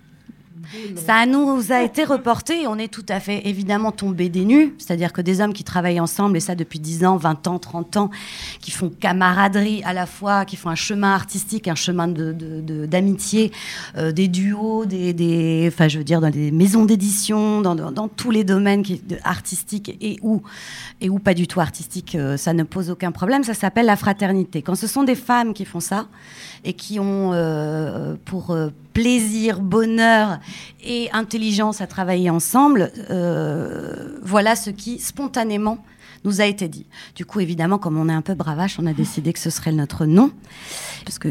Ça nous a été reporté et on est tout à fait évidemment tombé des nues. C'est-à-dire que des hommes qui travaillent ensemble, et ça depuis 10 ans, 20 ans, 30 ans, qui font camaraderie à la fois, qui font un chemin artistique, un chemin de- de- de- d'amitié, euh, des duos, des, enfin, je veux dire, dans des maisons d'édition, dans, tous les domaines artistiques et où, et où pas du tout artistiques, euh, ça ne pose aucun problème. Ça s'appelle la fraternité. Quand ce sont des femmes qui font ça et qui ont euh, pour plaisir, bonheur et intelligence à travailler ensemble, euh, voilà ce qui spontanément nous a été dit. Du coup, évidemment, comme on est un peu bravache, on a décidé que ce serait notre nom. Parce que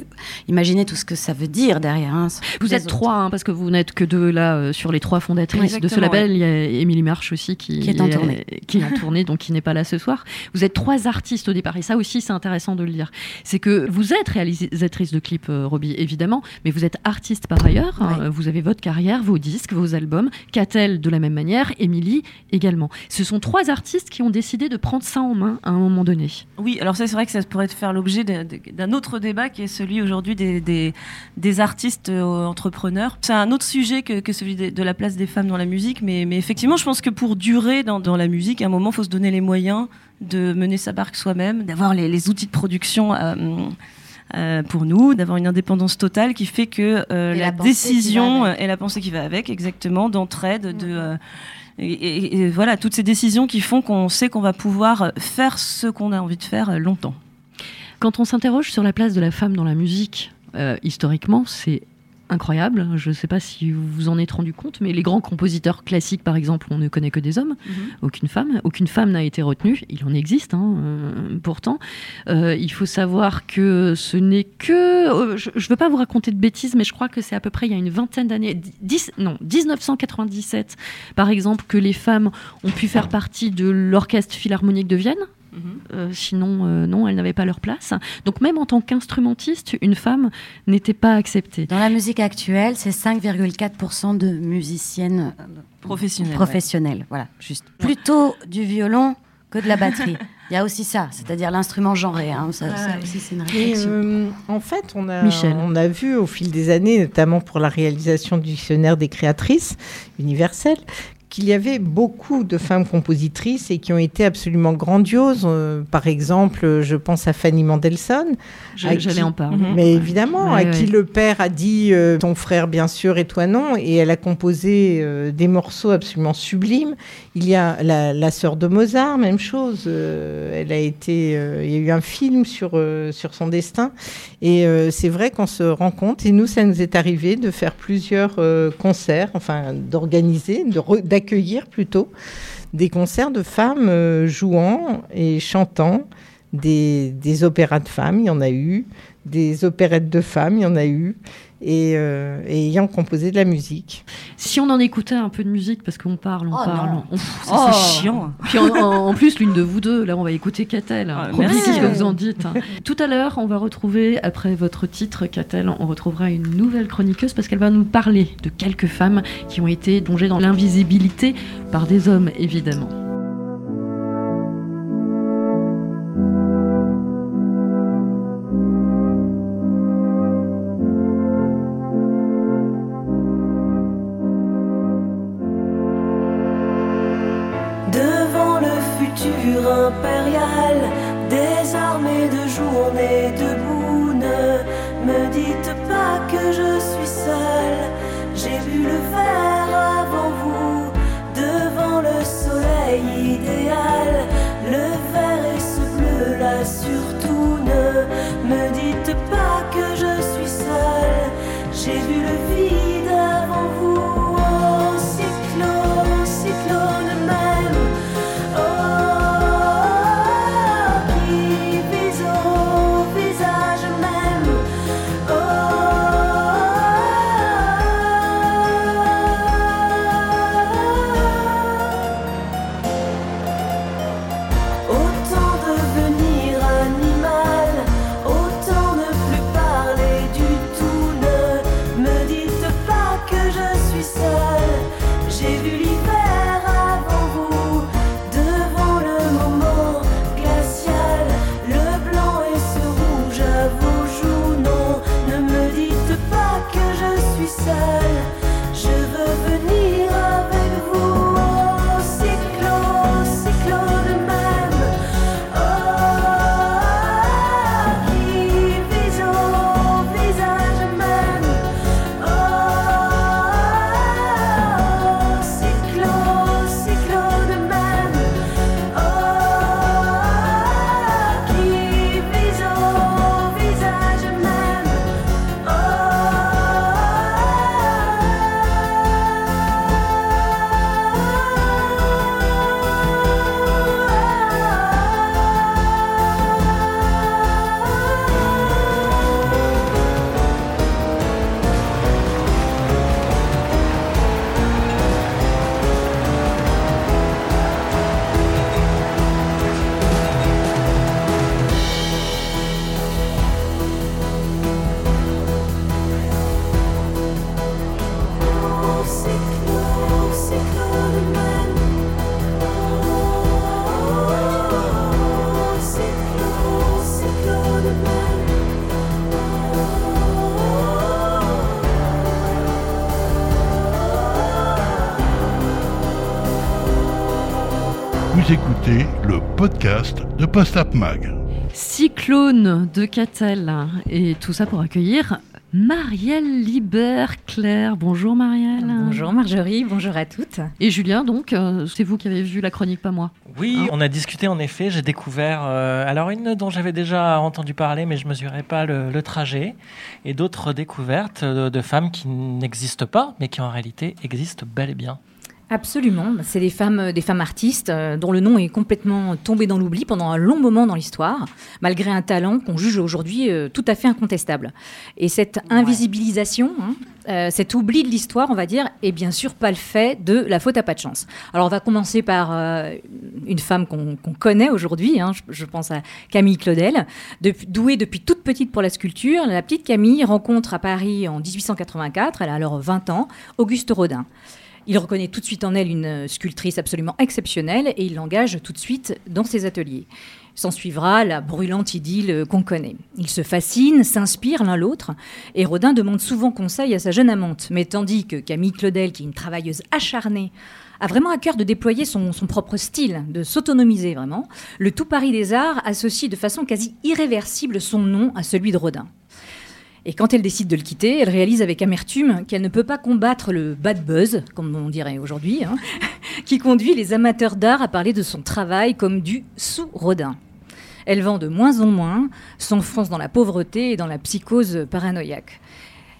imaginez tout ce que ça veut dire derrière. hein. Vous êtes trois, hein, parce que vous n'êtes que deux là euh, sur les trois fondatrices de ce label. Il y a Émilie Marche aussi qui, Qui est en tournée. qui est en tournée, donc qui n'est pas là ce soir. Vous êtes trois artistes au départ, et ça aussi c'est intéressant de le dire. C'est que vous êtes réalisatrice de clips, euh, Roby, évidemment, mais vous êtes artiste par ailleurs. Ouais. Euh, vous avez votre carrière, vos disques, vos albums. Catel de la même manière, Émilie également. Ce sont trois artistes qui ont décidé de prendre ça en main à un moment donné. Oui, alors c'est vrai que ça pourrait faire l'objet d'un- autre débat qui est celui aujourd'hui des, des, artistes euh, entrepreneurs. C'est un autre sujet que, celui de, la place des femmes dans la musique, mais, effectivement je pense que pour durer dans, la musique, à un moment il faut se donner les moyens de mener sa barque soi-même, d'avoir les, les outils de production. euh, euh, pour nous, d'avoir une indépendance totale qui fait que euh, la, décision et la pensée qui va avec, exactement, d'entraide, de euh, et, et- et voilà toutes ces décisions qui font qu'on sait qu'on va pouvoir faire ce qu'on a envie de faire longtemps. Quand on s'interroge sur la place de la femme dans la musique, euh, historiquement, c'est incroyable. Je ne sais pas si vous vous en êtes rendu compte, mais les grands compositeurs classiques, par exemple, on ne connaît que des hommes, aucune femme. Aucune femme n'a été retenue. Il en existe, hein, euh, pourtant. Euh, il faut savoir que ce n'est que... euh, je ne veux pas vous raconter de bêtises, mais je crois que c'est à peu près il y a une vingtaine d'années, 10, non, 1997, par exemple, que les femmes ont pu faire partie de l'Orchestre Philharmonique de Vienne. Euh, sinon, euh, non, elles n'avaient pas leur place. Donc même en tant qu'instrumentiste, une femme n'était pas acceptée. Dans la musique actuelle, c'est 5,4% de musiciennes euh, Professionnelle. professionnelles. Voilà, juste. Plutôt du violon que de la batterie. Il y a aussi ça, c'est-à-dire l'instrument genré. hein. Ça, ça aussi, c'est une Et, réflexion. euh, en fait, on a, Michel. on a vu au fil des années, notamment pour la réalisation du dictionnaire des créatrices universelles, qu'il y avait beaucoup de femmes compositrices et qui ont été absolument grandioses. Euh, par exemple, je pense à Fanny Mendelssohn. J'allais qui- en parler. Mais évidemment, Ouais, à qui le père a dit euh, ton frère bien sûr et toi non, et elle a composé euh, des morceaux absolument sublimes. Il y a la, la sœur de Mozart, même chose. elle a été, il y a eu un film sur sur son destin, et euh, c'est vrai qu'on se rend compte. Et nous, ça nous est arrivé de faire plusieurs euh, concerts, enfin d'organiser, d'accueillir plutôt des concerts de femmes euh, jouant et chantant des, des opéras de femmes, il y en a eu, des opérettes de femmes, il y en a eu, et, euh, et ayant composé de la musique. Si on en écoutait un peu de musique, parce qu'on parle, on Oh parle. non. on- pff, Ça, oh. c'est chiant. Puis en, en- en plus, l'une de vous deux, là, on va écouter Catel. Ah, Roby, merci. Qu'est-ce que vous en dites hein Tout à l'heure, on va retrouver, après votre titre, Catel, on retrouvera une nouvelle chroniqueuse parce qu'elle va nous parler de quelques femmes qui ont été plongées dans l'invisibilité par des hommes, évidemment. Mag. Cyclone de Catel. Et tout ça pour accueillir Marielle Libert-Claire. Bonjour Marielle. Bonjour Marjorie, bonjour à toutes. Et Julien, donc, euh, c'est vous qui avez vu la chronique, pas moi. Oui, Hein on a discuté en effet. J'ai découvert euh, alors une dont j'avais déjà entendu parler, mais je ne mesurais pas le, le trajet, et d'autres découvertes de, de femmes qui n'existent pas, mais qui en réalité existent bel et bien. Absolument, c'est des femmes, des femmes artistes euh, dont le nom est complètement tombé dans l'oubli pendant un long moment dans l'histoire, malgré un talent qu'on juge aujourd'hui euh, tout à fait incontestable. Et cette invisibilisation, hein, euh, cet oubli de l'histoire, on va dire, est bien sûr pas le fait de la faute à pas de chance. Alors on va commencer par euh, une femme qu'on connaît aujourd'hui, hein, je, je pense à Camille Claudel, douée depuis toute petite pour la sculpture. La petite Camille rencontre à Paris en 1884, elle a alors 20 ans, Auguste Rodin. Il reconnaît tout de suite en elle une sculptrice absolument exceptionnelle et il l'engage tout de suite dans ses ateliers. S'en suivra la brûlante idylle qu'on connaît. Ils se fascinent, s'inspirent l'un l'autre, et Rodin demande souvent conseil à sa jeune amante. Mais tandis que Camille Claudel, qui est une travailleuse acharnée, a vraiment à cœur de déployer son, son propre style, de s'autonomiser vraiment, le tout Paris des Arts associe de façon quasi irréversible son nom à celui de Rodin. Et quand elle décide de le quitter, elle réalise avec amertume qu'elle ne peut pas combattre le bad buzz, comme on dirait aujourd'hui, hein, qui conduit les amateurs d'art à parler de son travail comme du sous-rodin. Elle vend de moins en moins, s'enfonce dans la pauvreté et dans la psychose paranoïaque.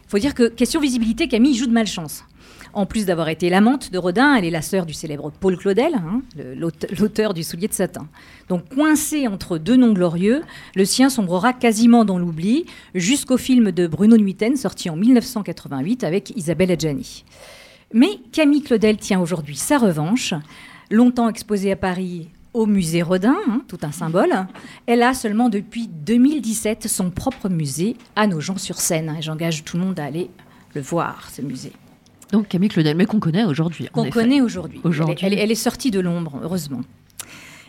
Il faut dire que, question visibilité, Camille joue de malchance. En plus d'avoir été l'amante de Rodin, elle est la sœur du célèbre Paul Claudel, hein, l'auteur du soulier de satin. Donc coincée entre deux noms glorieux, le sien sombrera quasiment dans l'oubli jusqu'au film de Bruno Nuiten sorti en 1988 avec Isabelle Adjani. Mais Camille Claudel tient aujourd'hui sa revanche. Longtemps exposée à Paris au musée Rodin, hein, tout un symbole, elle a seulement depuis 2017 son propre musée à Nogent-sur-Seine. Et j'engage tout le monde à aller le voir, ce musée. Donc Camille Claudel, mais qu'on connaît aujourd'hui. Qu'on connaît aujourd'hui. Elle, elle est sortie de l'ombre, heureusement.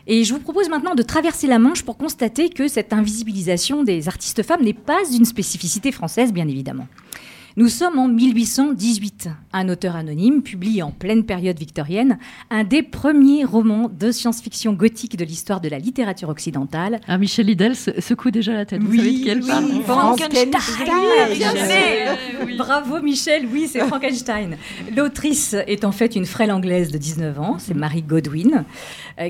Et je vous propose maintenant de traverser la Manche pour constater que cette invisibilisation des artistes femmes n'est pas une spécificité française, bien évidemment. Nous sommes en 1818. Un auteur anonyme publie en pleine période victorienne un des premiers romans de science-fiction gothique de l'histoire de la littérature occidentale. Ah, Michel Liddell se- secoue déjà la tête. Vous savez de quelle parle Frankenstein. Bravo Michel, oui, c'est Frankenstein. L'autrice est en fait une frêle anglaise de 19 ans, c'est Mary Godwin, euh,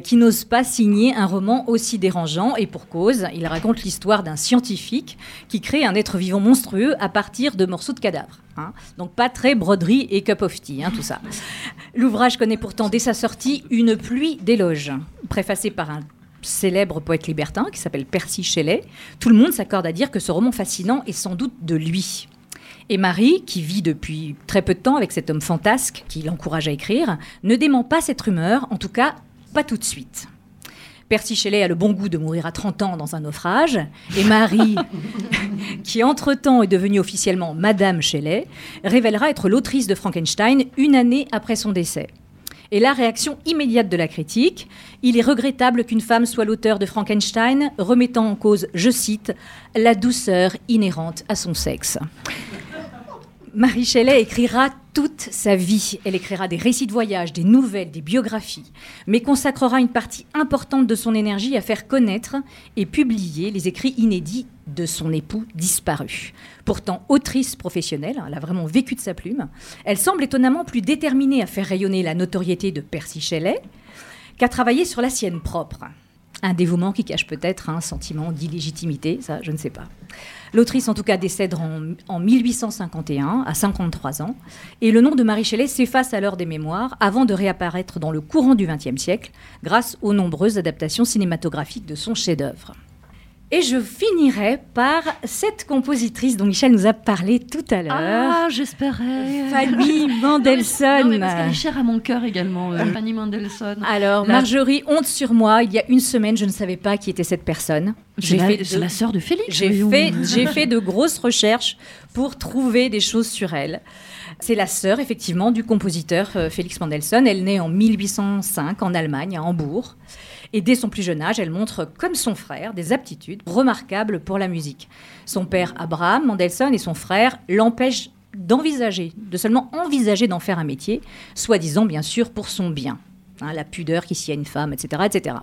qui n'ose pas signer un roman aussi dérangeant, et pour cause, il raconte l'histoire d'un scientifique qui crée un être vivant monstrueux à partir de morceaux de cadavres. hein. Donc pas très broderie et cup of tea, hein, tout ça. L'ouvrage connaît pourtant dès sa sortie une pluie d'éloges, préfacé par un célèbre poète libertin qui s'appelle Percy Shelley. Tout le monde s'accorde à dire que ce roman fascinant est sans doute de lui. Et Marie, qui vit depuis très peu de temps avec cet homme fantasque qui l'encourage à écrire, ne dément pas cette rumeur, en tout cas pas tout de suite. Percy Shelley a le bon goût de mourir à 30 ans dans un naufrage, et Marie, qui entre-temps est devenue officiellement Madame Shelley, révélera être l'autrice de Frankenstein une année après son décès. Et la réaction immédiate de la critique, il est regrettable qu'une femme soit l'auteur de Frankenstein, remettant en cause, je cite, la douceur inhérente à son sexe. Marie Shelley écrira toute sa vie. Elle écrira des récits de voyage, des nouvelles, des biographies, mais consacrera une partie importante de son énergie à faire connaître et publier les écrits inédits de son époux disparu. Pourtant autrice professionnelle, elle a vraiment vécu de sa plume, elle semble étonnamment plus déterminée à faire rayonner la notoriété de Percy Shelley qu'à travailler sur la sienne propre. Un dévouement qui cache peut-être un sentiment d'illégitimité, ça je ne sais pas. L'autrice en tout cas décède en, en 1851, à 53 ans, et le nom de Marie Shelley s'efface l'heure des mémoires avant de réapparaître dans le courant du XXe siècle grâce aux nombreuses adaptations cinématographiques de son chef-d'œuvre. Et je finirai par cette compositrice dont Michel nous a parlé tout à l'heure. Ah, j'espérais. Fanny Mendelssohn. Non, mais parce qu'elle est chère à mon cœur également, euh, Fanny Mendelssohn. Alors, La- Marjorie, honte sur moi. Il y a une semaine, je ne savais pas qui était cette personne. C'est la- fait de- la sœur de Félix. J'ai fait, j'ai fait de grosses recherches pour trouver des choses sur elle. C'est la sœur, effectivement, du compositeur euh, Félix Mendelssohn. Elle naît en 1805 en Allemagne, à Hambourg. Et dès son plus jeune âge, elle montre, comme son frère, des aptitudes remarquables pour la musique. Son père, Abraham Mendelssohn, et son frère l'empêchent d'envisager, de seulement envisager d'en faire un métier, soi-disant bien sûr pour son bien. hein, la pudeur qui s'y a une femme, etc., etc.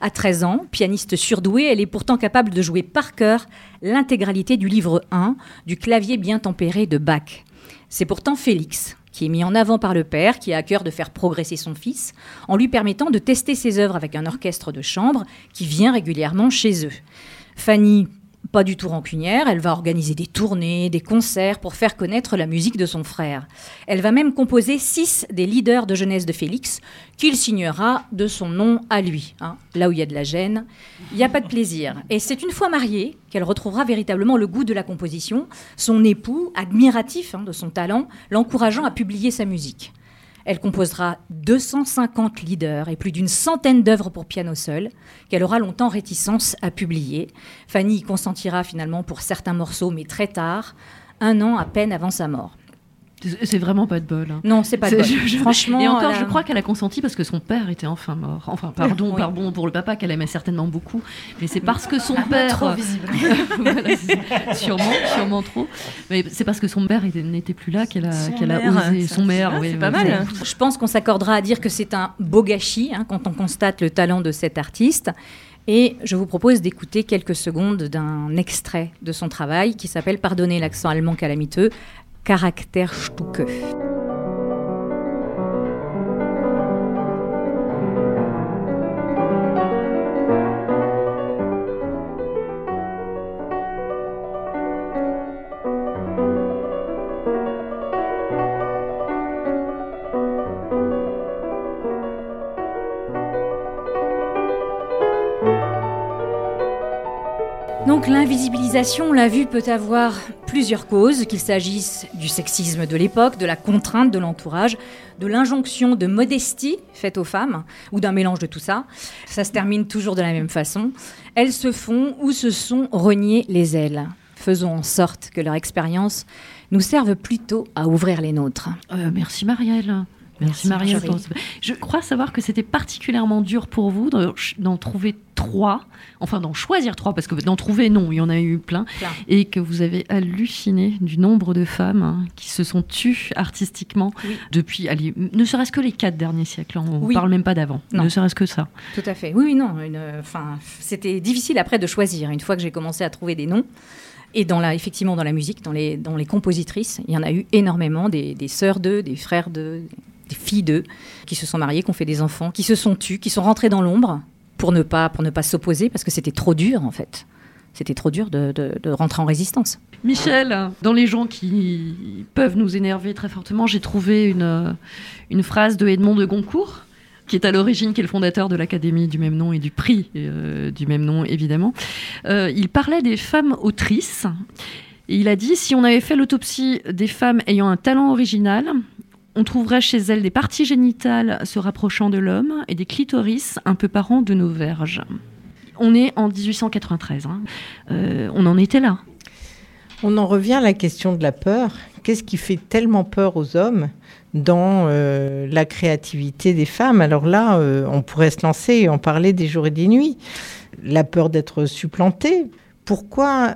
À 13 ans, pianiste surdouée, elle est pourtant capable de jouer par cœur l'intégralité du livre 1 du clavier bien tempéré de Bach. C'est pourtant Félix qui est mis en avant par le père, qui a à cœur de faire progresser son fils, en lui permettant de tester ses œuvres avec un orchestre de chambre qui vient régulièrement chez eux. Fanny pas du tout rancunière, elle va organiser des tournées, des concerts pour faire connaître la musique de son frère. Elle va même composer six des leaders de jeunesse de Félix, qu'il signera de son nom à lui. hein. Là où il y a de la gêne, il n'y a pas de plaisir. Et c'est une fois mariée qu'elle retrouvera véritablement le goût de la composition, son époux, admiratif hein, de son talent, l'encourageant à publier sa musique. Elle composera 250 leaders et plus d'une centaine d'œuvres pour piano seul, qu'elle aura longtemps réticence à publier. Fanny y consentira finalement pour certains morceaux, mais très tard, un an à peine avant sa mort. C'est vraiment pas de bol. hein. Non, c'est pas de C'est- bol. je- je- Franchement, Et encore, je crois qu'elle a consenti parce que son père était enfin mort. Enfin, pardon, Oui. pardon pour le papa qu'elle aimait certainement beaucoup, mais c'est parce que son peu père. trop visible. Voilà, c'est- sûrement, sûrement trop. Mais c'est parce que son père était- n'était plus là qu'elle a, Son qu'elle a maire, osé. ça, Son mère, c'est oui, pas oui, mal. oui. Je pense qu'on s'accordera à dire que c'est un beau gâchis hein, quand on constate le talent de cet artiste. Et je vous propose d'écouter quelques secondes d'un extrait de son travail qui s'appelle, pardonnez l'accent allemand calamiteux, Charakterstücke. Donc l'invisibilisation, on l'a vu, peut avoir plusieurs causes, qu'il s'agisse du sexisme de l'époque, de la contrainte de l'entourage, de l'injonction de modestie faite aux femmes, ou d'un mélange de tout ça. Ça se termine toujours de la même façon. Elles se font ou se sont reniées les ailes. Faisons en sorte que leur expérience nous serve plutôt à ouvrir les nôtres. Euh, merci Marielle. Merci, ce- Je crois savoir que c'était particulièrement dur pour vous d'en trouver trois, enfin d'en choisir trois, parce que d'en trouver, non, il y en a eu plein, Plein. et que vous avez halluciné du nombre de femmes hein, qui se sont tues artistiquement Oui. depuis, allez, ne serait-ce que les quatre derniers siècles, hein, on ne Oui. parle même pas d'avant, ne serait-ce que ça. Tout à fait. Oui, oui, non. Enfin, c'était difficile après de choisir. Une fois que j'ai commencé à trouver des noms, et dans la, effectivement dans la musique, dans les, dans les compositrices, il y en a eu énormément des, des sœurs d'eux, des frères d'eux, des filles d'eux, qui se sont mariées, qui ont fait des enfants, qui se sont tues, qui sont rentrées dans l'ombre pour ne pas pour ne pas s'opposer parce que c'était trop dur en fait. C'était trop dur de, de- rentrer en résistance. Michel, dans les gens qui peuvent nous énerver très fortement, j'ai trouvé une, une phrase de Edmond de Goncourt, qui est à l'origine, qui est le fondateur de l'Académie du même nom et du prix euh, du même nom, évidemment. Euh, il parlait des femmes autrices. Et il a dit si on avait fait l'autopsie des femmes ayant un talent original, on trouverait chez elles des parties génitales se rapprochant de l'homme et des clitoris un peu parents de nos verges. On est en 1893. hein. Euh, on en était là. On en revient à la question de la peur. Qu'est-ce qui fait tellement peur aux hommes dans euh, la créativité des femmes? Alors là, euh, on pourrait se lancer et en parler des jours et des nuits. La peur d'être supplanté. Pourquoi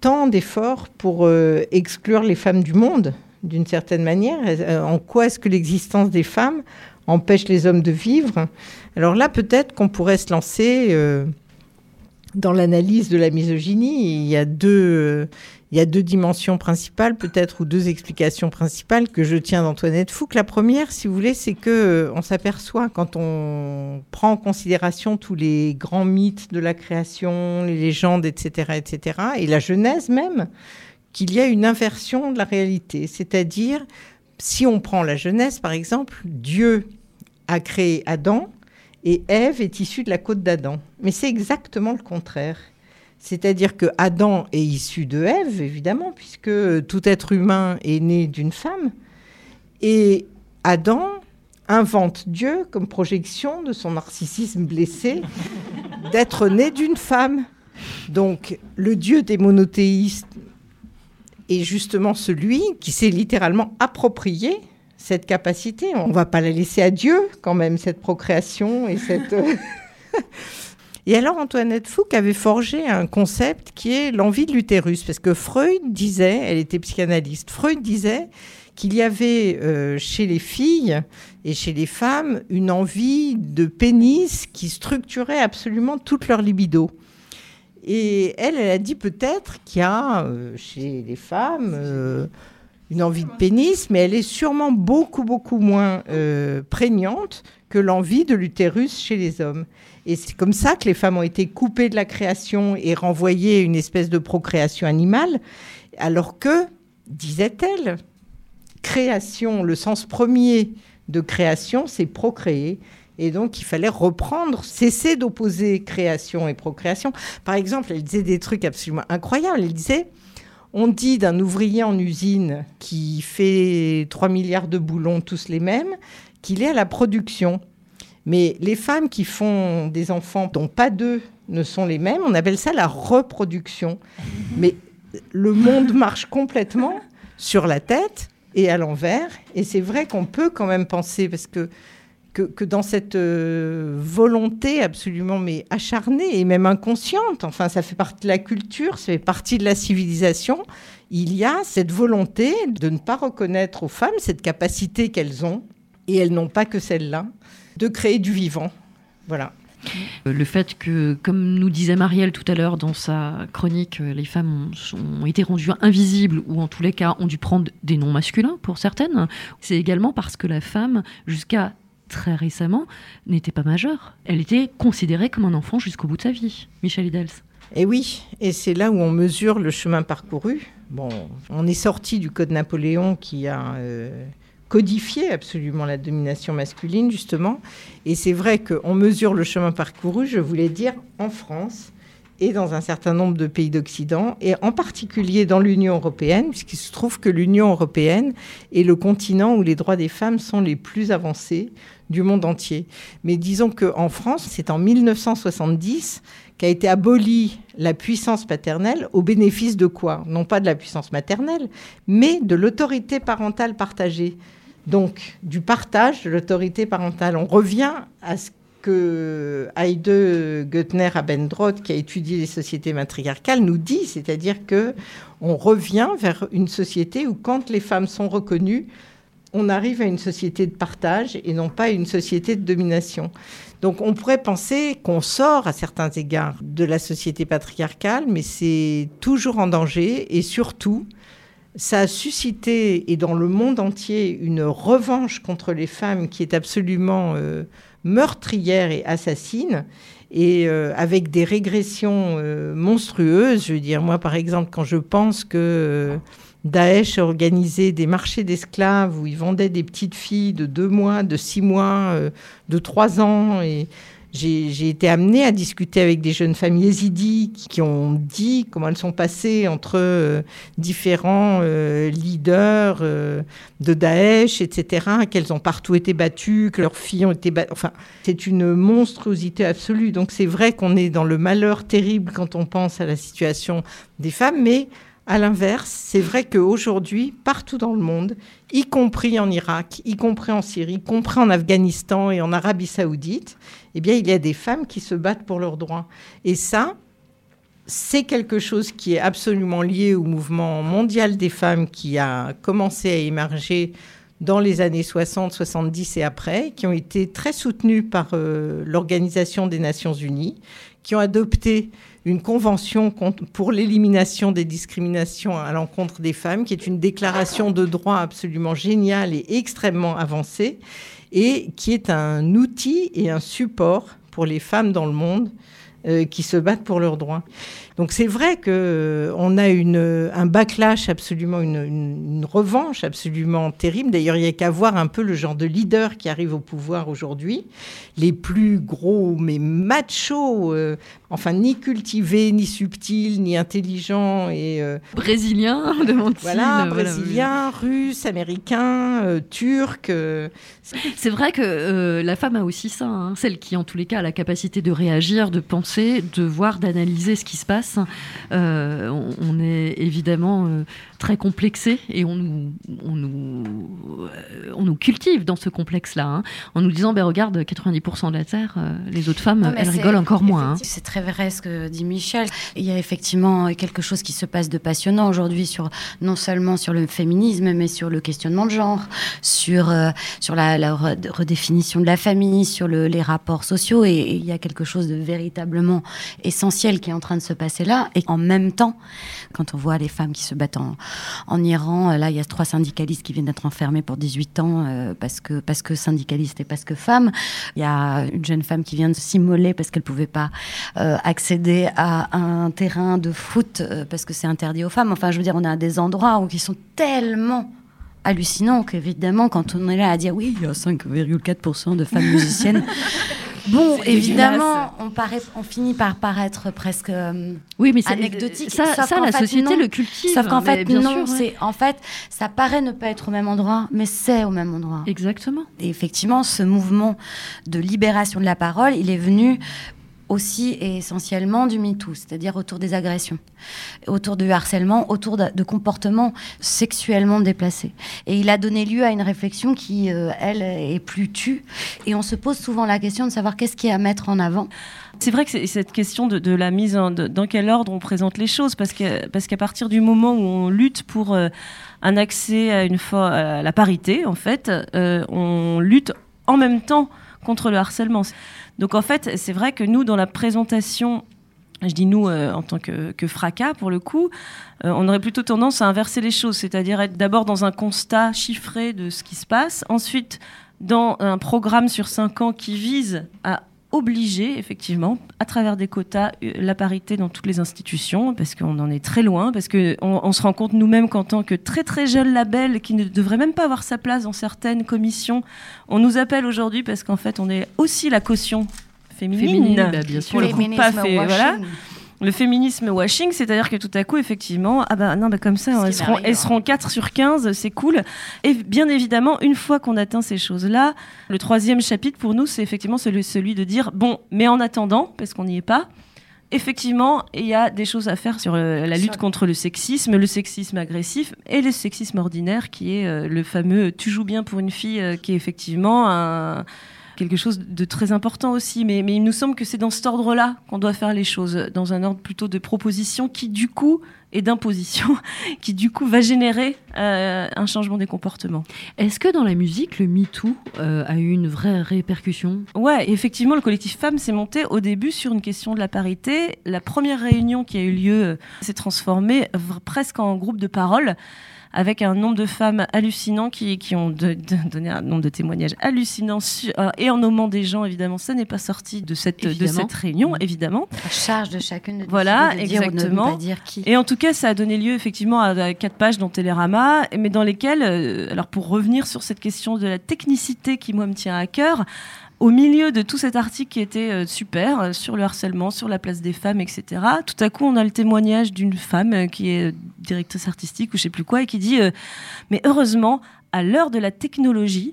tant d'efforts pour exclure les femmes du monde, d'une certaine manière Euh, En quoi est-ce que l'existence des femmes empêche les hommes de vivre? Alors là, peut-être qu'on pourrait se lancer... euh, dans l'analyse de la misogynie, il y a deux, euh, il y a deux dimensions principales, peut-être, ou deux explications principales que je tiens d'Antoinette Fouque. La première, si vous voulez, c'est que s'aperçoit quand on prend en considération tous les grands mythes de la création, les légendes, etc., etc., et la Genèse même, qu'il y a une inversion de la réalité. C'est-à-dire, si on prend la Genèse, par exemple, Dieu a créé Adam et Ève est issue de la côte d'Adam. Mais c'est exactement le contraire. C'est-à-dire que Adam est issu de Ève, évidemment, puisque tout être humain est né d'une femme. Et Adam invente Dieu comme projection de son narcissisme blessé d'être né d'une femme. Donc le Dieu des monothéistes est justement celui qui s'est littéralement approprié cette capacité. On ne va pas la laisser à Dieu quand même, cette procréation et cette... Et alors Antoinette Fouque avait forgé un concept qui est l'envie de l'utérus, parce que Freud disait, elle était psychanalyste, Freud disait qu'il y avait euh, chez les filles et chez les femmes une envie de pénis qui structurait absolument toute leur libido. Et elle, elle a dit peut-être qu'il y a euh, chez les femmes euh, une envie de pénis, mais elle est sûrement beaucoup, beaucoup moins euh, prégnante que l'envie de l'utérus chez les hommes. Et c'est comme ça que les femmes ont été coupées de la création et renvoyées à une espèce de procréation animale, alors que, disait-elle, création, le sens premier de création, c'est procréer. Et donc, il fallait reprendre, cesser d'opposer création et procréation. Par exemple, elle disait des trucs absolument incroyables. Elle disait, on dit d'un ouvrier en usine qui fait 3 milliards de boulons, tous les mêmes, qu'il est à la production. Mais les femmes qui font des enfants dont pas deux ne sont les mêmes, on appelle ça la reproduction. Mais le monde marche complètement sur la tête et à l'envers. Et c'est vrai qu'on peut quand même penser, parce que que, dans cette euh, volonté absolument mais acharnée et même inconsciente, enfin ça fait partie de la culture, ça fait partie de la civilisation, il y a cette volonté de ne pas reconnaître aux femmes cette capacité qu'elles ont, et elles n'ont pas que celle-là, de créer du vivant. Voilà. Euh, Le fait que, comme nous disait Marielle tout à l'heure dans sa chronique, euh, les femmes ont été rendues invisibles ou en tous les cas ont dû prendre des noms masculins pour certaines, c'est également parce que la femme, jusqu'à très récemment, n'était pas majeure. Elle était considérée comme un enfant jusqu'au bout de sa vie. Michel Idels. Et oui, et c'est là où on mesure le chemin parcouru. Bon, on est sorti du code Napoléon qui a euh, codifié absolument la domination masculine, justement. Et c'est vrai qu'on mesure le chemin parcouru, je voulais dire, en France et dans un certain nombre de pays d'Occident, et en particulier dans l'Union européenne, puisqu'il se trouve que l'Union européenne est le continent où les droits des femmes sont les plus avancés du monde entier. Mais disons qu'en France, c'est en 1970 qu'a été abolie la puissance paternelle au bénéfice de quoi? Non pas de la puissance maternelle, mais de l'autorité parentale partagée. Donc, du partage de l'autorité parentale. On revient à ce que Heide Göttner Abendroth, qui a étudié les sociétés matriarcales, nous dit, c'est-à-dire que on revient vers une société où, quand les femmes sont reconnues, on arrive à une société de partage et non pas à une société de domination. Donc on pourrait penser qu'on sort à certains égards de la société patriarcale, mais c'est toujours en danger et surtout, ça a suscité, et dans le monde entier, une revanche contre les femmes qui est absolument euh, meurtrière et assassine, et euh, avec des régressions euh, monstrueuses. Je veux dire, moi, par exemple, quand je pense que Daesh a organisé des marchés d'esclaves où ils vendaient des petites filles de deux mois, de six mois, euh, de trois ans, et j'ai été amenée à discuter avec des jeunes femmes yézidis qui, ont dit comment elles sont passées entre euh, différents euh, leaders de Daesh, etc., qu'elles ont partout été battues, que leurs filles ont été battues. Enfin, c'est une monstruosité absolue. Donc c'est vrai qu'on est dans le malheur terrible quand on pense à la situation des femmes, mais à l'inverse, c'est vrai qu'aujourd'hui, partout dans le monde, y compris en Irak, y compris en Syrie, y compris en Afghanistan et en Arabie saoudite, eh bien, il y a des femmes qui se battent pour leurs droits. Et ça, c'est quelque chose qui est absolument lié au mouvement mondial des femmes qui a commencé à émerger dans les années 60, 70 et après, qui ont été très soutenus par euh, l'Organisation des Nations Unies, qui ont adopté une convention pour l'élimination des discriminations à l'encontre des femmes, qui est une déclaration de droit absolument géniale et extrêmement avancée, et qui est un outil et un support pour les femmes dans le monde euh, qui se battent pour leurs droits. Donc c'est vrai que euh, a une, un backlash absolument, une, une- une revanche absolument terrible. D'ailleurs, il n'y a qu'à voir un peu le genre de leader qui arrive au pouvoir aujourd'hui. Les plus gros, mais machos, euh, enfin ni cultivés, ni subtils, ni intelligents et euh, Brésilien, demande-t-il. voilà, Voilà, brésiliens, russes, américains, euh, turcs. euh, C'est vrai que euh, la femme a aussi ça, hein, celle qui en tous les cas a la capacité de réagir, de penser, de voir, d'analyser ce qui se passe euh, on, on est évidemment euh, très complexé et on nous, on nous, euh, on nous cultive dans ce complexe-là, hein, en nous disant, ben regarde, 90% de la Terre, les autres femmes, Non, elles rigolent encore moins. hein. C'est très vrai ce que dit Michel. Il y a effectivement quelque chose qui se passe de passionnant aujourd'hui sur non seulement sur le féminisme, mais sur le questionnement de genre, sur euh, sur la, la re- redéfinition de la famille, sur le- les rapports sociaux. Et, et il y a quelque chose de véritablement essentiel qui est en train de se passer là. Et en même temps, quand on voit les femmes qui se battent en, Iran, euh, là, il y a trois syndicalistes qui viennent d'être enfermés pour 18 ans euh, parce que parce que syndicalistes et parce que femmes. Il y a une jeune femme qui vient de s'immoler parce qu'elle pouvait pas euh, accéder à un terrain de foot parce que c'est interdit aux femmes. Enfin, je veux dire, on a des endroits où qui sont tellement hallucinants qu'évidemment, quand on est là à dire oui, il y a 5,4% de femmes musiciennes. Bon, évidemment, on, paraît, on finit par paraître presque euh, Oui, mais c'est- anecdotique. ça- Sauf ça, la fait, société non. le cultive, Sauf qu'en fait, non. ouais. c'est en fait, ça paraît ne pas être au même endroit, mais c'est au même endroit. Exactement. Et effectivement, ce mouvement de libération de la parole, il est venu aussi et essentiellement du MeToo, c'est-à-dire autour des agressions, autour du harcèlement, autour de, comportements sexuellement déplacés. Et il a donné lieu à une réflexion qui, euh, elle, est plus tue. Et on se pose souvent la question de savoir qu'est-ce qui est à mettre en avant. C'est vrai que c'est cette question de, la mise en, dans quel ordre on présente les choses, parce qu'à partir du moment où on lutte pour euh, un accès à la parité, en fait, euh, on lutte en même temps contre le harcèlement. Donc en fait, c'est vrai que nous, dans la présentation je dis nous euh, en tant que, fracas pour le coup, euh, on aurait plutôt tendance à inverser les choses, c'est-à-dire être d'abord dans un constat chiffré de ce qui se passe, ensuite dans un programme sur cinq ans qui vise à obliger effectivement à travers des quotas euh, la parité dans toutes les institutions parce qu'on en est très loin parce que on, on se rend compte nous-mêmes qu'en tant que très très jeune label qui ne devrait même pas avoir sa place dans certaines commissions on nous appelle aujourd'hui parce qu'en fait on est aussi la caution féminine, Féminine, bah, bien sûr. Pour le coup, Féminisme pas fait- voilà le féminisme washing, c'est-à-dire que tout à coup, effectivement, ah bah non, bah comme ça, elles qui seront, m'arrive, elles seront 4 sur 15, c'est cool. Et bien évidemment, une fois qu'on atteint ces choses-là, le troisième chapitre pour nous, c'est effectivement celui, celui de dire, bon, mais en attendant, parce qu'on n'y est pas, effectivement, il y a des choses à faire sur euh, la lutte contre le sexisme, le sexisme agressif et le sexisme ordinaire, qui est euh, le fameux tu joues bien pour une fille, euh, qui est effectivement un quelque chose de très important aussi. Mais, mais il nous semble que c'est dans cet ordre-là qu'on doit faire les choses, dans un ordre plutôt de proposition qui, du coup, et d'imposition, qui, du coup, va générer euh, un changement des comportements. Est-ce que dans la musique, le MeToo euh, a eu une vraie répercussion? Ouais, effectivement, le collectif Femmes s'est monté au début sur une question de la parité. La première réunion qui a eu lieu euh, s'est transformée presque en groupe de parole avec un nombre de femmes hallucinants qui, qui ont de- de- donné un nombre de témoignages hallucinants su- euh, et en nommant des gens, évidemment, ça n'est pas sorti de cette, de cette réunion, évidemment. À charge de chacune de Voilà, de dire ou de ne exactement. pas dire qui. Et en tout cas, ça a donné lieu effectivement à, à quatre pages dans Télérama, mais dans lesquelles, euh, alors pour revenir sur cette question de la technicité qui moi me tient à cœur, au milieu de tout cet article qui était euh, super euh, sur le harcèlement, sur la place des femmes, etc. Tout à coup, on a le témoignage d'une femme euh, qui est directrice artistique ou je sais plus quoi et qui dit mais heureusement, à l'heure de la technologie.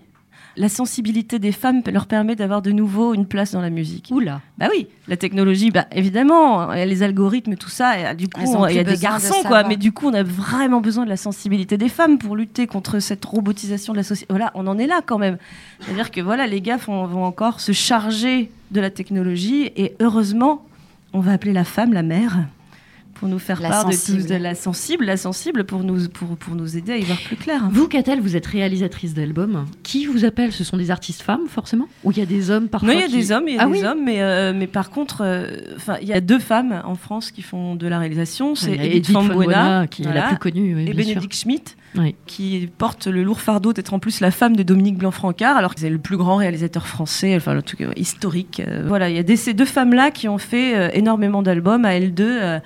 La sensibilité des femmes leur permet d'avoir de nouveau une place dans la musique. Oula. Bah oui, la technologie, bah évidemment, il y a les algorithmes, tout ça, et, ah, du coup, il y a des de garçons, quoi, mais du coup, on a vraiment besoin de la sensibilité des femmes pour lutter contre cette robotisation de la société. Voilà, on en est là quand même. C'est-à-dire que voilà, les gars font- vont encore se charger de la technologie, et heureusement, on va appeler la femme la mère pour nous faire La part de, sensible. tout, de la sensible, la sensible pour nous, pour, pour nous aider à y voir plus clair. Vous, Catel, vous êtes réalisatrice d'albums. Qui vous appelle? Ce sont des artistes femmes, forcément? Ou il y a des hommes parfois Non, il y a qui- des hommes, il y a Ah des oui hommes, mais, euh, mais par contre, euh, il y a deux femmes en France qui font de la réalisation. C'est Il y a Edith Edith qui est la plus connue, oui, et. Bénédicte Schmitt, Oui. qui porte le lourd fardeau d'être en plus la femme de Dominique Blanc-Francard, alors que c'est le plus grand réalisateur français, enfin le truc historique. euh, voilà, il y a des, ces deux femmes-là qui ont fait énormément d'albums à elles deux. euh,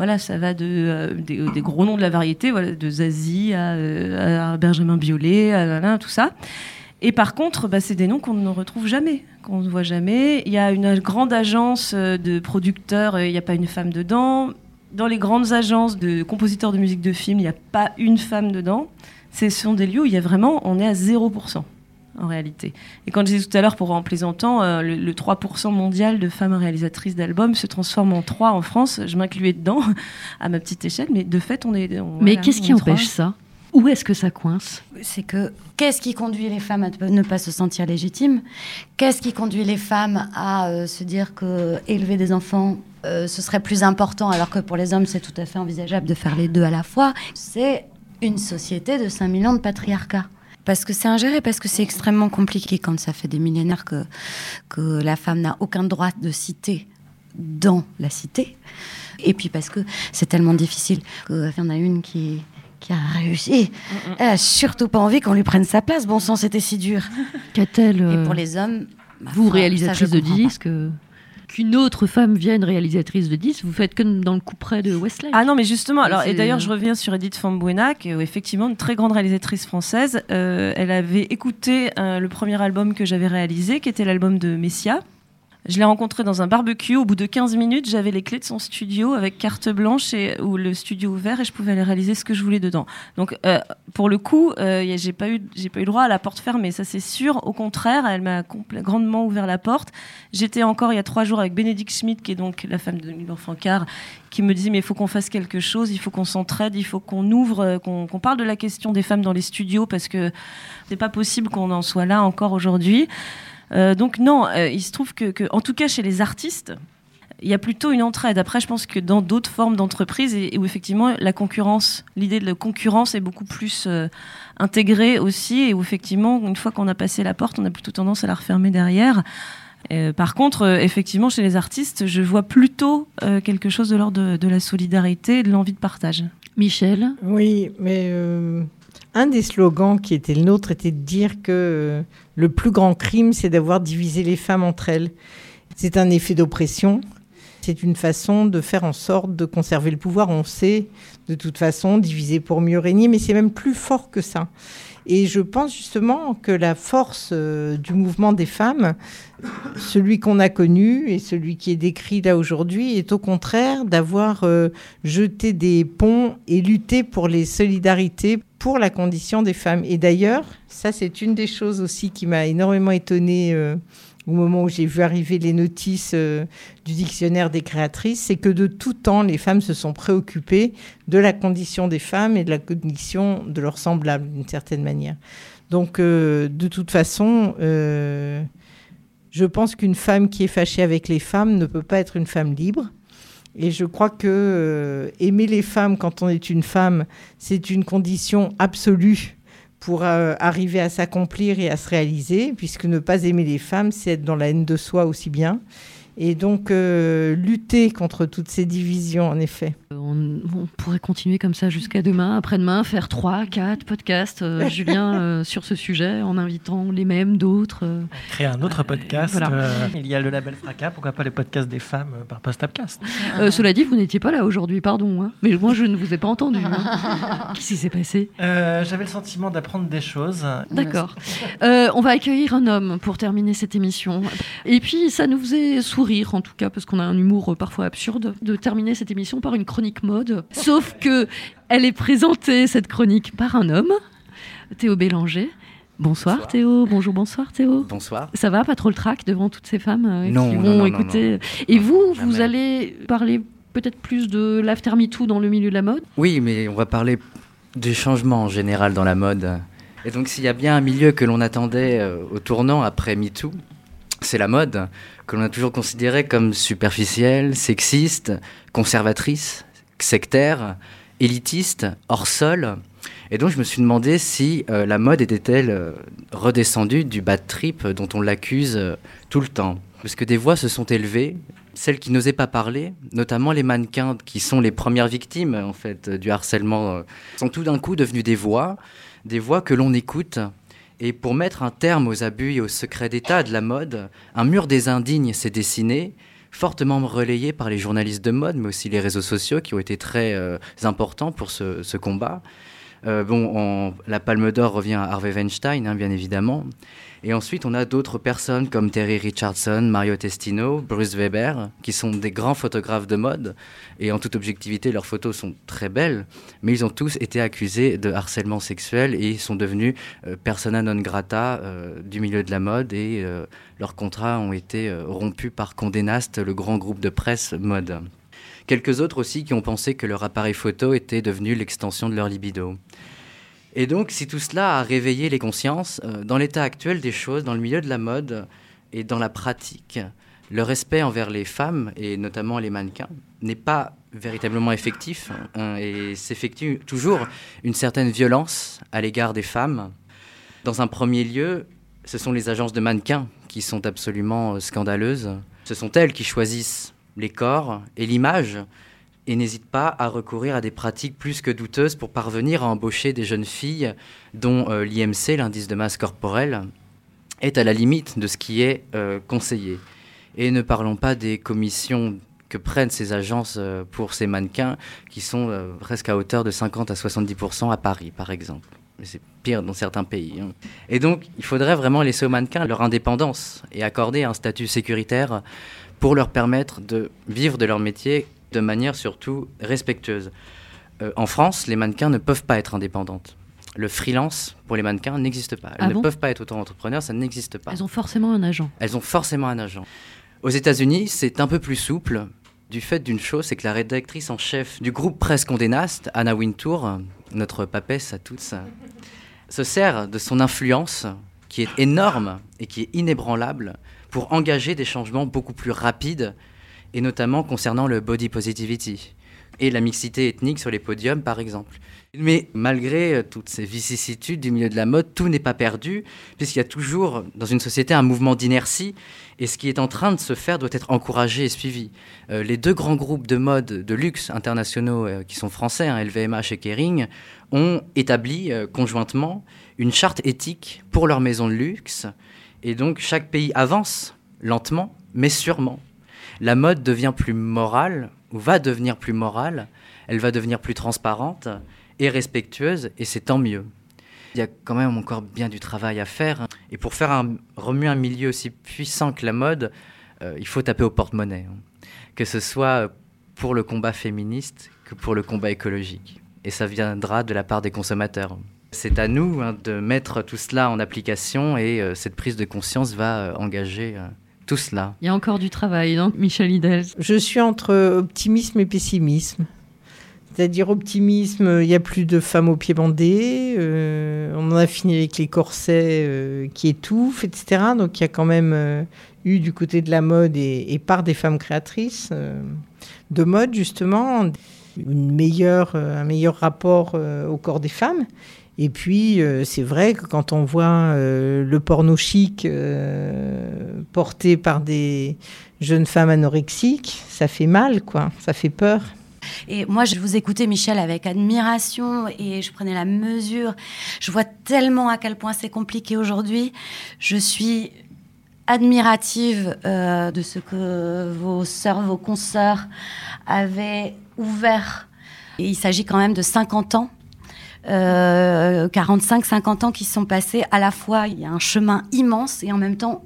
voilà, ça va de, euh, des, des gros noms de la variété, voilà, de Zazie à, euh, à Benjamin Biolay, à, voilà, tout ça. Et par contre, bah, c'est des noms qu'on ne retrouve jamais, qu'on ne voit jamais. Il y a une grande agence euh, de producteurs, euh, il n'y a pas une femme dedans. Dans les grandes agences de compositeurs de musique de film, il n'y a pas une femme dedans. Ce sont des lieux où il y a vraiment, on est à 0%. En réalité. Et quand je disais tout à l'heure, pour en plaisantant, euh, le, le 3% mondial de femmes réalisatrices d'albums se transforme en 3 en France. Je m'incluais dedans, à ma petite échelle, mais de fait, on est. on- Mais voilà, qu'est-ce qui empêche ça? Où est-ce que ça coince? C'est que qu'est-ce qui conduit les femmes à ne pas se sentir légitimes? Qu'est-ce qui conduit les femmes à euh, se dire que élever des enfants euh, ce serait plus important alors que pour les hommes c'est tout à fait envisageable de faire les deux à la fois? C'est une société de 5 millions de patriarcat. Parce que c'est ingéré, parce que c'est extrêmement compliqué quand ça fait des millénaires que, que la femme n'a aucun droit de cité dans la cité. Et puis parce que c'est tellement difficile qu'il y en a une qui, qui a réussi. Elle a surtout pas envie qu'on lui prenne sa place. Bon sang, c'était si dur. Qu'a-t-elle Et euh, pour les hommes, bah, vous réalisatrice de disques euh, qu'une autre femme vienne réalisatrice de disques, vous faites comme dans le couperet de Westlake. Ah non, mais justement, alors, et d'ailleurs, je reviens sur Edith Fambuena, qui est effectivement une très grande réalisatrice française. Euh, elle avait écouté euh, le premier album que j'avais réalisé, qui était l'album de Messia. Je l'ai rencontré dans un barbecue. Au bout de 15 minutes, j'avais les clés de son studio avec carte blanche et ou le studio ouvert et je pouvais aller réaliser ce que je voulais dedans. Donc, euh, pour le coup, euh, j'ai pas eu, j'ai pas eu droit à la porte fermée, ça c'est sûr. Au contraire, elle m'a grandement ouvert la porte. J'étais encore il y a trois jours avec Bénédicte Schmidt, qui est donc la femme de Milan Fancard, qui me disait mais il faut qu'on fasse quelque chose, il faut qu'on s'entraide, il faut qu'on ouvre, euh, qu'on qu'on parle de la question des femmes dans les studios parce que c'est pas possible qu'on en soit là encore aujourd'hui. Euh, donc non, euh, il se trouve que, que, en tout cas chez les artistes, il y a plutôt une entraide. Après, je pense que dans d'autres formes d'entreprise, et, et où effectivement la concurrence, l'idée de la concurrence est beaucoup plus euh, intégrée aussi, et où effectivement, une fois qu'on a passé la porte, on a plutôt tendance à la refermer derrière. Euh, par contre, euh, effectivement, chez les artistes, je vois plutôt euh, quelque chose de l'ordre de, de la solidarité et de l'envie de partage. Michel? Oui, mais euh, un des slogans qui était le nôtre était de dire que euh, le plus grand crime, c'est d'avoir divisé les femmes entre elles. C'est un effet d'oppression. C'est une façon de faire en sorte de conserver le pouvoir. On sait, de toute façon, diviser pour mieux régner, mais c'est même plus fort que ça. Et je pense justement que la force euh, du mouvement des femmes, celui qu'on a connu et celui qui est décrit là aujourd'hui, est au contraire d'avoir euh, jeté des ponts et lutté pour les solidarités, pour la condition des femmes. Et d'ailleurs, ça c'est une des choses aussi qui m'a énormément étonnée euh, au moment où j'ai vu arriver les notices euh, du dictionnaire des créatrices, c'est que de tout temps, les femmes se sont préoccupées de la condition des femmes et de la condition de leurs semblables, d'une certaine manière. Donc, euh, de toute façon, je pense qu'une femme qui est fâchée avec les femmes ne peut pas être une femme libre. Et je crois que euh, aimer les femmes quand on est une femme, c'est une condition absolue pour euh, arriver à s'accomplir et à se réaliser, puisque ne pas aimer les femmes, c'est être dans la haine de soi aussi bien. Et donc, euh, lutter contre toutes ces divisions, en effet. On, on pourrait continuer comme ça jusqu'à demain, après-demain, faire trois, quatre podcasts, euh, Julien, euh, sur ce sujet, en invitant les mêmes, d'autres. euh. Créer un autre podcast. voilà. euh, il y a le label Fracas, pourquoi pas le podcast des femmes euh, par Postapcast Euh, cela dit, vous n'étiez pas là aujourd'hui, pardon. hein. Mais moi, je ne vous ai pas entendu. hein. Qu'est-ce qui s'est passé? Euh, J'avais le sentiment d'apprendre des choses. D'accord. Euh, on va accueillir un homme pour terminer cette émission. Et puis, ça nous faisait sourire, en tout cas, parce qu'on a un humour euh, parfois absurde, de terminer cette émission par une chronique mode. Sauf que elle est présentée, cette chronique, par un homme, Théo Bélanger. Bonsoir, Théo. Bonjour, bonsoir Théo. Bonsoir. Ça va, pas trop le trac devant toutes ces femmes euh, Non, qui non, vont non, écouter. Et vous, jamais. vous allez parler peut-être plus de l'after MeToo dans le milieu de la mode? Oui, mais on va parler du changement en général dans la mode. Et donc, s'il y a bien un milieu que l'on attendait euh, au tournant après MeToo, c'est la mode, que l'on a toujours considérée comme superficielle, sexiste, conservatrice, sectaire, élitiste, hors sol. Et donc, je me suis demandé si euh, la mode était-elle euh, redescendue du bad trip dont on l'accuse euh, tout le temps. Parce que des voix se sont élevées, celles qui n'osaient pas parler, notamment les mannequins qui sont les premières victimes en fait du harcèlement, sont tout d'un coup devenues des voix, des voix que l'on écoute. Et pour mettre un terme aux abus et aux secrets d'État de la mode, un mur des indignes s'est dessiné, fortement relayé par les journalistes de mode, mais aussi les réseaux sociaux qui ont été très euh, importants pour ce, combat. Euh, bon, on- la Palme d'Or revient à Harvey Weinstein, hein, bien évidemment. Et ensuite, on a d'autres personnes comme Terry Richardson, Mario Testino, Bruce Weber, qui sont des grands photographes de mode. Et en toute objectivité, leurs photos sont très belles, mais ils ont tous été accusés de harcèlement sexuel et sont devenus euh, persona non grata euh, du milieu de la mode et euh, leurs contrats ont été rompus par Condé Nast, le grand groupe de presse mode. Quelques autres aussi qui ont pensé que leur appareil photo était devenu l'extension de leur libido. Et donc, si tout cela a réveillé les consciences, euh, dans l'état actuel des choses, dans le milieu de la mode et dans la pratique, le respect envers les femmes, et notamment les mannequins, n'est pas véritablement effectif hein, et s'effectue toujours une certaine violence à l'égard des femmes. Dans un premier lieu, ce sont les agences de mannequins qui sont absolument euh, scandaleuses. Ce sont elles qui choisissent les corps et l'image et n'hésitent pas à recourir à des pratiques plus que douteuses pour parvenir à embaucher des jeunes filles dont euh, l'IMC, l'indice de masse corporelle, est à la limite de ce qui est euh, conseillé. Et ne parlons pas des commissions que prennent ces agences euh, pour ces mannequins qui sont presque à hauteur de 50 à 70% à Paris, par exemple. C'est pire dans certains pays. hein. Et donc, il faudrait vraiment laisser aux mannequins leur indépendance et accorder un statut sécuritaire pour leur permettre de vivre de leur métier de manière surtout respectueuse. Euh, en France, les mannequins ne peuvent pas être indépendantes. Le freelance pour les mannequins n'existe pas. Elles Ah ne bon peuvent pas être auto-entrepreneurs, ça n'existe pas. Elles ont forcément un agent. Elles ont forcément un agent. Aux États-Unis, c'est un peu plus souple du fait d'une chose, c'est que la rédactrice en chef du groupe Presse Condé Nast, Anna Wintour, notre papesse à toutes, se sert de son influence, qui est énorme et qui est inébranlable, pour engager des changements beaucoup plus rapides, et notamment concernant le body positivity et la mixité ethnique sur les podiums, par exemple. Mais malgré euh, toutes ces vicissitudes du milieu de la mode, tout n'est pas perdu, puisqu'il y a toujours dans une société un mouvement d'inertie, et ce qui est en train de se faire doit être encouragé et suivi. Euh, les deux grands groupes de mode de luxe internationaux euh, qui sont français, hein, LVMH et Kering, ont établi conjointement une charte éthique pour leurs maisons de luxe, et donc chaque pays avance lentement, mais sûrement. La mode devient plus morale, ou va devenir plus morale, elle va devenir plus transparente et respectueuse, et c'est tant mieux. Il y a quand même encore bien du travail à faire. hein. Et pour faire remuer un milieu aussi puissant que la mode, euh, il faut taper au porte-monnaie. hein. Que ce soit euh, pour le combat féministe que pour le combat écologique. Et ça viendra de la part des consommateurs. C'est à nous hein, de mettre tout cela en application et euh, cette prise de conscience va engager tout cela. Il y a encore du travail, non Michel Hidel? Je suis entre optimisme et pessimisme. C'est-à-dire optimisme, il n'y a plus de femmes aux pieds bandés, euh, on en a fini avec les corsets euh, qui étouffent, etc. Donc il y a quand même euh, eu du côté de la mode et, et par des femmes créatrices euh, de mode justement une meilleure, euh, un meilleur rapport euh, au corps des femmes. Et puis, euh, c'est vrai que quand on voit euh, le porno chic euh, porté par des jeunes femmes anorexiques, ça fait mal, quoi. Ça fait peur. Et moi, je vous écoutais, Michel, avec admiration et je prenais la mesure. Je vois tellement à quel point c'est compliqué aujourd'hui. Je suis admirative de ce que vos sœurs, vos consoeurs avaient ouvert. Et il s'agit quand même de 50 ans. Euh, 45-50 ans qui se sont passés. À la fois, il y a un chemin immense et en même temps,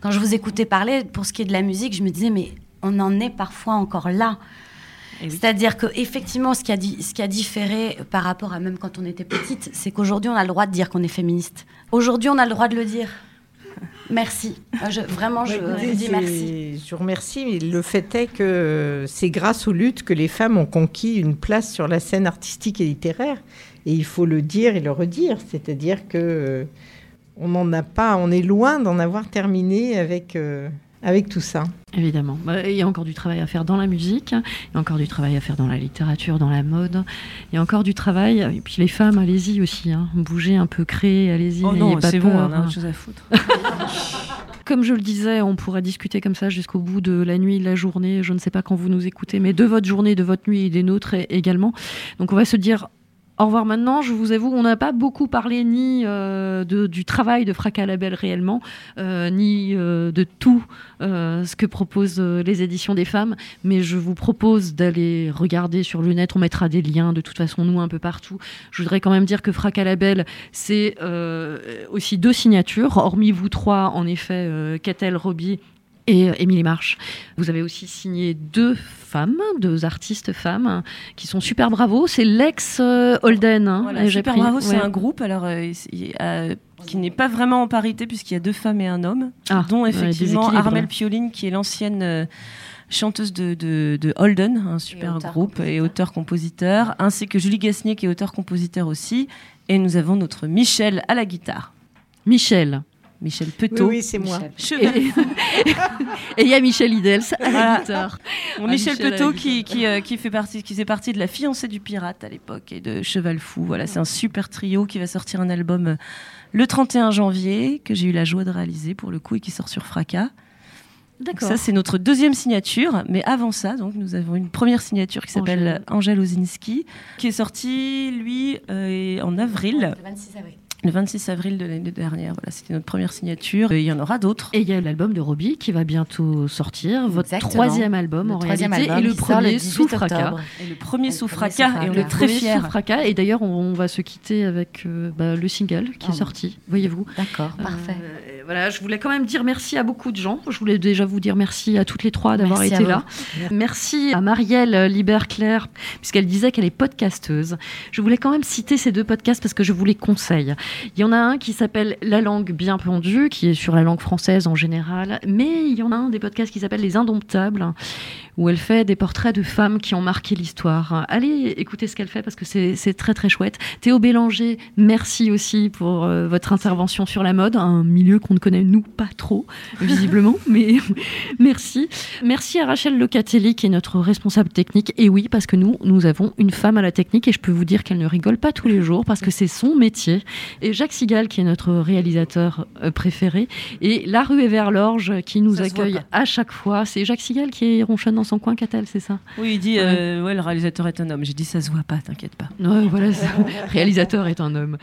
quand je vous écoutais parler, pour ce qui est de la musique, je me disais, mais on en est parfois encore là. C'est-à-dire que effectivement, ce qui, a di- ce qui a différé par rapport à même quand on était petite, c'est qu'aujourd'hui, on a le droit de dire qu'on est féministe. Aujourd'hui, on a le droit de le dire. Merci. Euh, je- vraiment, je vous dis merci. Je vous remercie, mais le fait est que c'est grâce aux luttes que les femmes ont conquis une place sur la scène artistique et littéraire. Et il faut le dire et le redire. C'est-à-dire que euh, on n'en a pas, on est loin d'en avoir terminé avec, euh, avec tout ça. Évidemment. Bah, Il y a encore du travail à faire dans la musique, il y a encore du travail à faire dans la littérature, dans la mode, il y a encore du travail. Et puis les femmes, allez-y aussi, hein. bougez un peu, créez, allez-y. Oh n'ayez non, pas c'est bon, peur, on a hein. autre chose à foutre. Comme je le disais, on pourra discuter comme ça jusqu'au bout de la nuit, de la journée. Je ne sais pas quand vous nous écoutez, mais de votre journée, de votre nuit et des nôtres également. Donc on va se dire Au revoir maintenant, je vous avoue, on n'a pas beaucoup parlé ni euh, du travail de Fracas Label réellement, euh, ni euh, de tout ce que proposent les éditions des femmes, mais je vous propose d'aller regarder sur le on mettra des liens de toute façon, nous, un peu partout. Je voudrais quand même dire que Fracas Label, c'est aussi deux signatures, hormis vous trois, en effet, Catel, Roby et Émilie Marche. Vous avez aussi signé deux femmes, deux artistes femmes, qui sont super bravo. C'est l'ex euh, Holden. hein, Voilà, Super pris. Bravo, c'est Ouais. un groupe alors, euh, euh, qui n'est pas vraiment en parité puisqu'il y a deux femmes et un homme, Ah, dont ouais, effectivement déséquilibre. Armel Pioline qui est l'ancienne euh, chanteuse de, de- de Holden, un super groupe et auteur-compositeur, ainsi que Julie Gasnier qui est auteur-compositeur aussi. Et nous avons notre Michel à la guitare. Michel. Michel Petot. Oui, oui, c'est moi. Cheval. Et il y a Michel Idels à Voilà. Ah, Michel Michel Petot guitare. qui, qui, euh, qui fait partie, qui faisait partie de la fiancée du pirate à l'époque et de Cheval Fou. Voilà, c'est un super trio qui va sortir un album euh, le 31 janvier que j'ai eu la joie de réaliser pour le coup et qui sort sur Fracas. D'accord. Ça, c'est notre deuxième signature. Mais avant ça, donc, nous avons une première signature qui s'appelle Angèle Ozinski, qui est sortie, lui, euh, en avril. Le 26 avril. Le 26 avril de l'année dernière. Voilà, c'était notre première signature. Et il y en aura d'autres. Et il y a l'album de Robbie qui va bientôt sortir, votre Exactement. troisième album Le en troisième réalité, album et le premier 18 sous fracas. Et le premier sous fracas, et on est très fiers. fracas. Et d'ailleurs, on, on va se quitter avec euh, bah, le single qui Ah est bon. sorti, voyez-vous. D'accord, parfait. Euh, voilà, je voulais quand même dire merci à beaucoup de gens. Je voulais déjà vous dire merci à toutes les trois d'avoir été là. Merci à Marielle Libert-Claire, puisqu'elle disait qu'elle est podcasteuse. Je voulais quand même citer ces deux podcasts parce que je vous les conseille. Il y en a un qui s'appelle La langue bien pendue, qui est sur la langue française en général, mais il y en a un des podcasts qui s'appelle Les Indomptables, où elle fait des portraits de femmes qui ont marqué l'histoire. Allez écouter ce qu'elle fait parce que c'est très très chouette. Théo Bélanger, merci aussi pour euh, votre intervention sur la mode, un milieu qu'on ne connaît nous pas trop, visiblement, mais merci. Merci à Rachel Locatelli qui est notre responsable technique. Et oui, parce que nous, nous avons une femme à la technique et je peux vous dire qu'elle ne rigole pas tous les jours parce que c'est son métier. Et Jacques Sigal qui est notre réalisateur euh, préféré. Et La rue est vers l'orge qui nous Ça accueille à chaque fois. C'est Jacques Sigal qui ronchonne dans son coin, Catel, c'est ça Oui, il dit euh, ouais, le réalisateur est un homme. J'ai dit ça se voit pas, t'inquiète pas. Ouais, voilà, ça. réalisateur est un homme.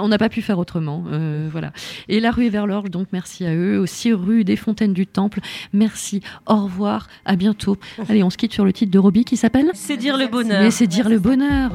On n'a pas pu faire autrement. euh, voilà. Et la rue est vers l'orge, donc merci à eux. Aussi rue des Fontaines du Temple, merci. Au revoir, à bientôt. Allez, on se quitte sur le titre de Roby qui s'appelle C'est dire le bonheur. Mais c'est dire le bonheur.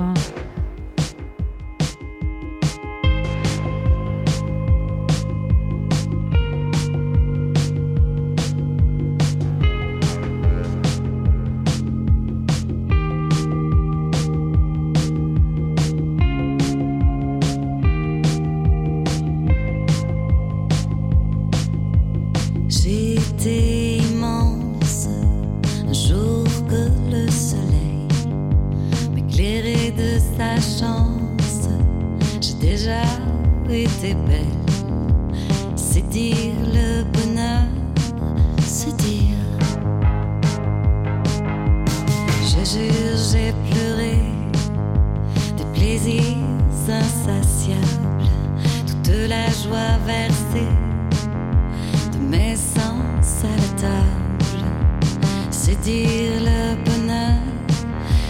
Dire le bonheur,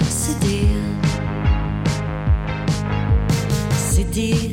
c'est dire. C'est dire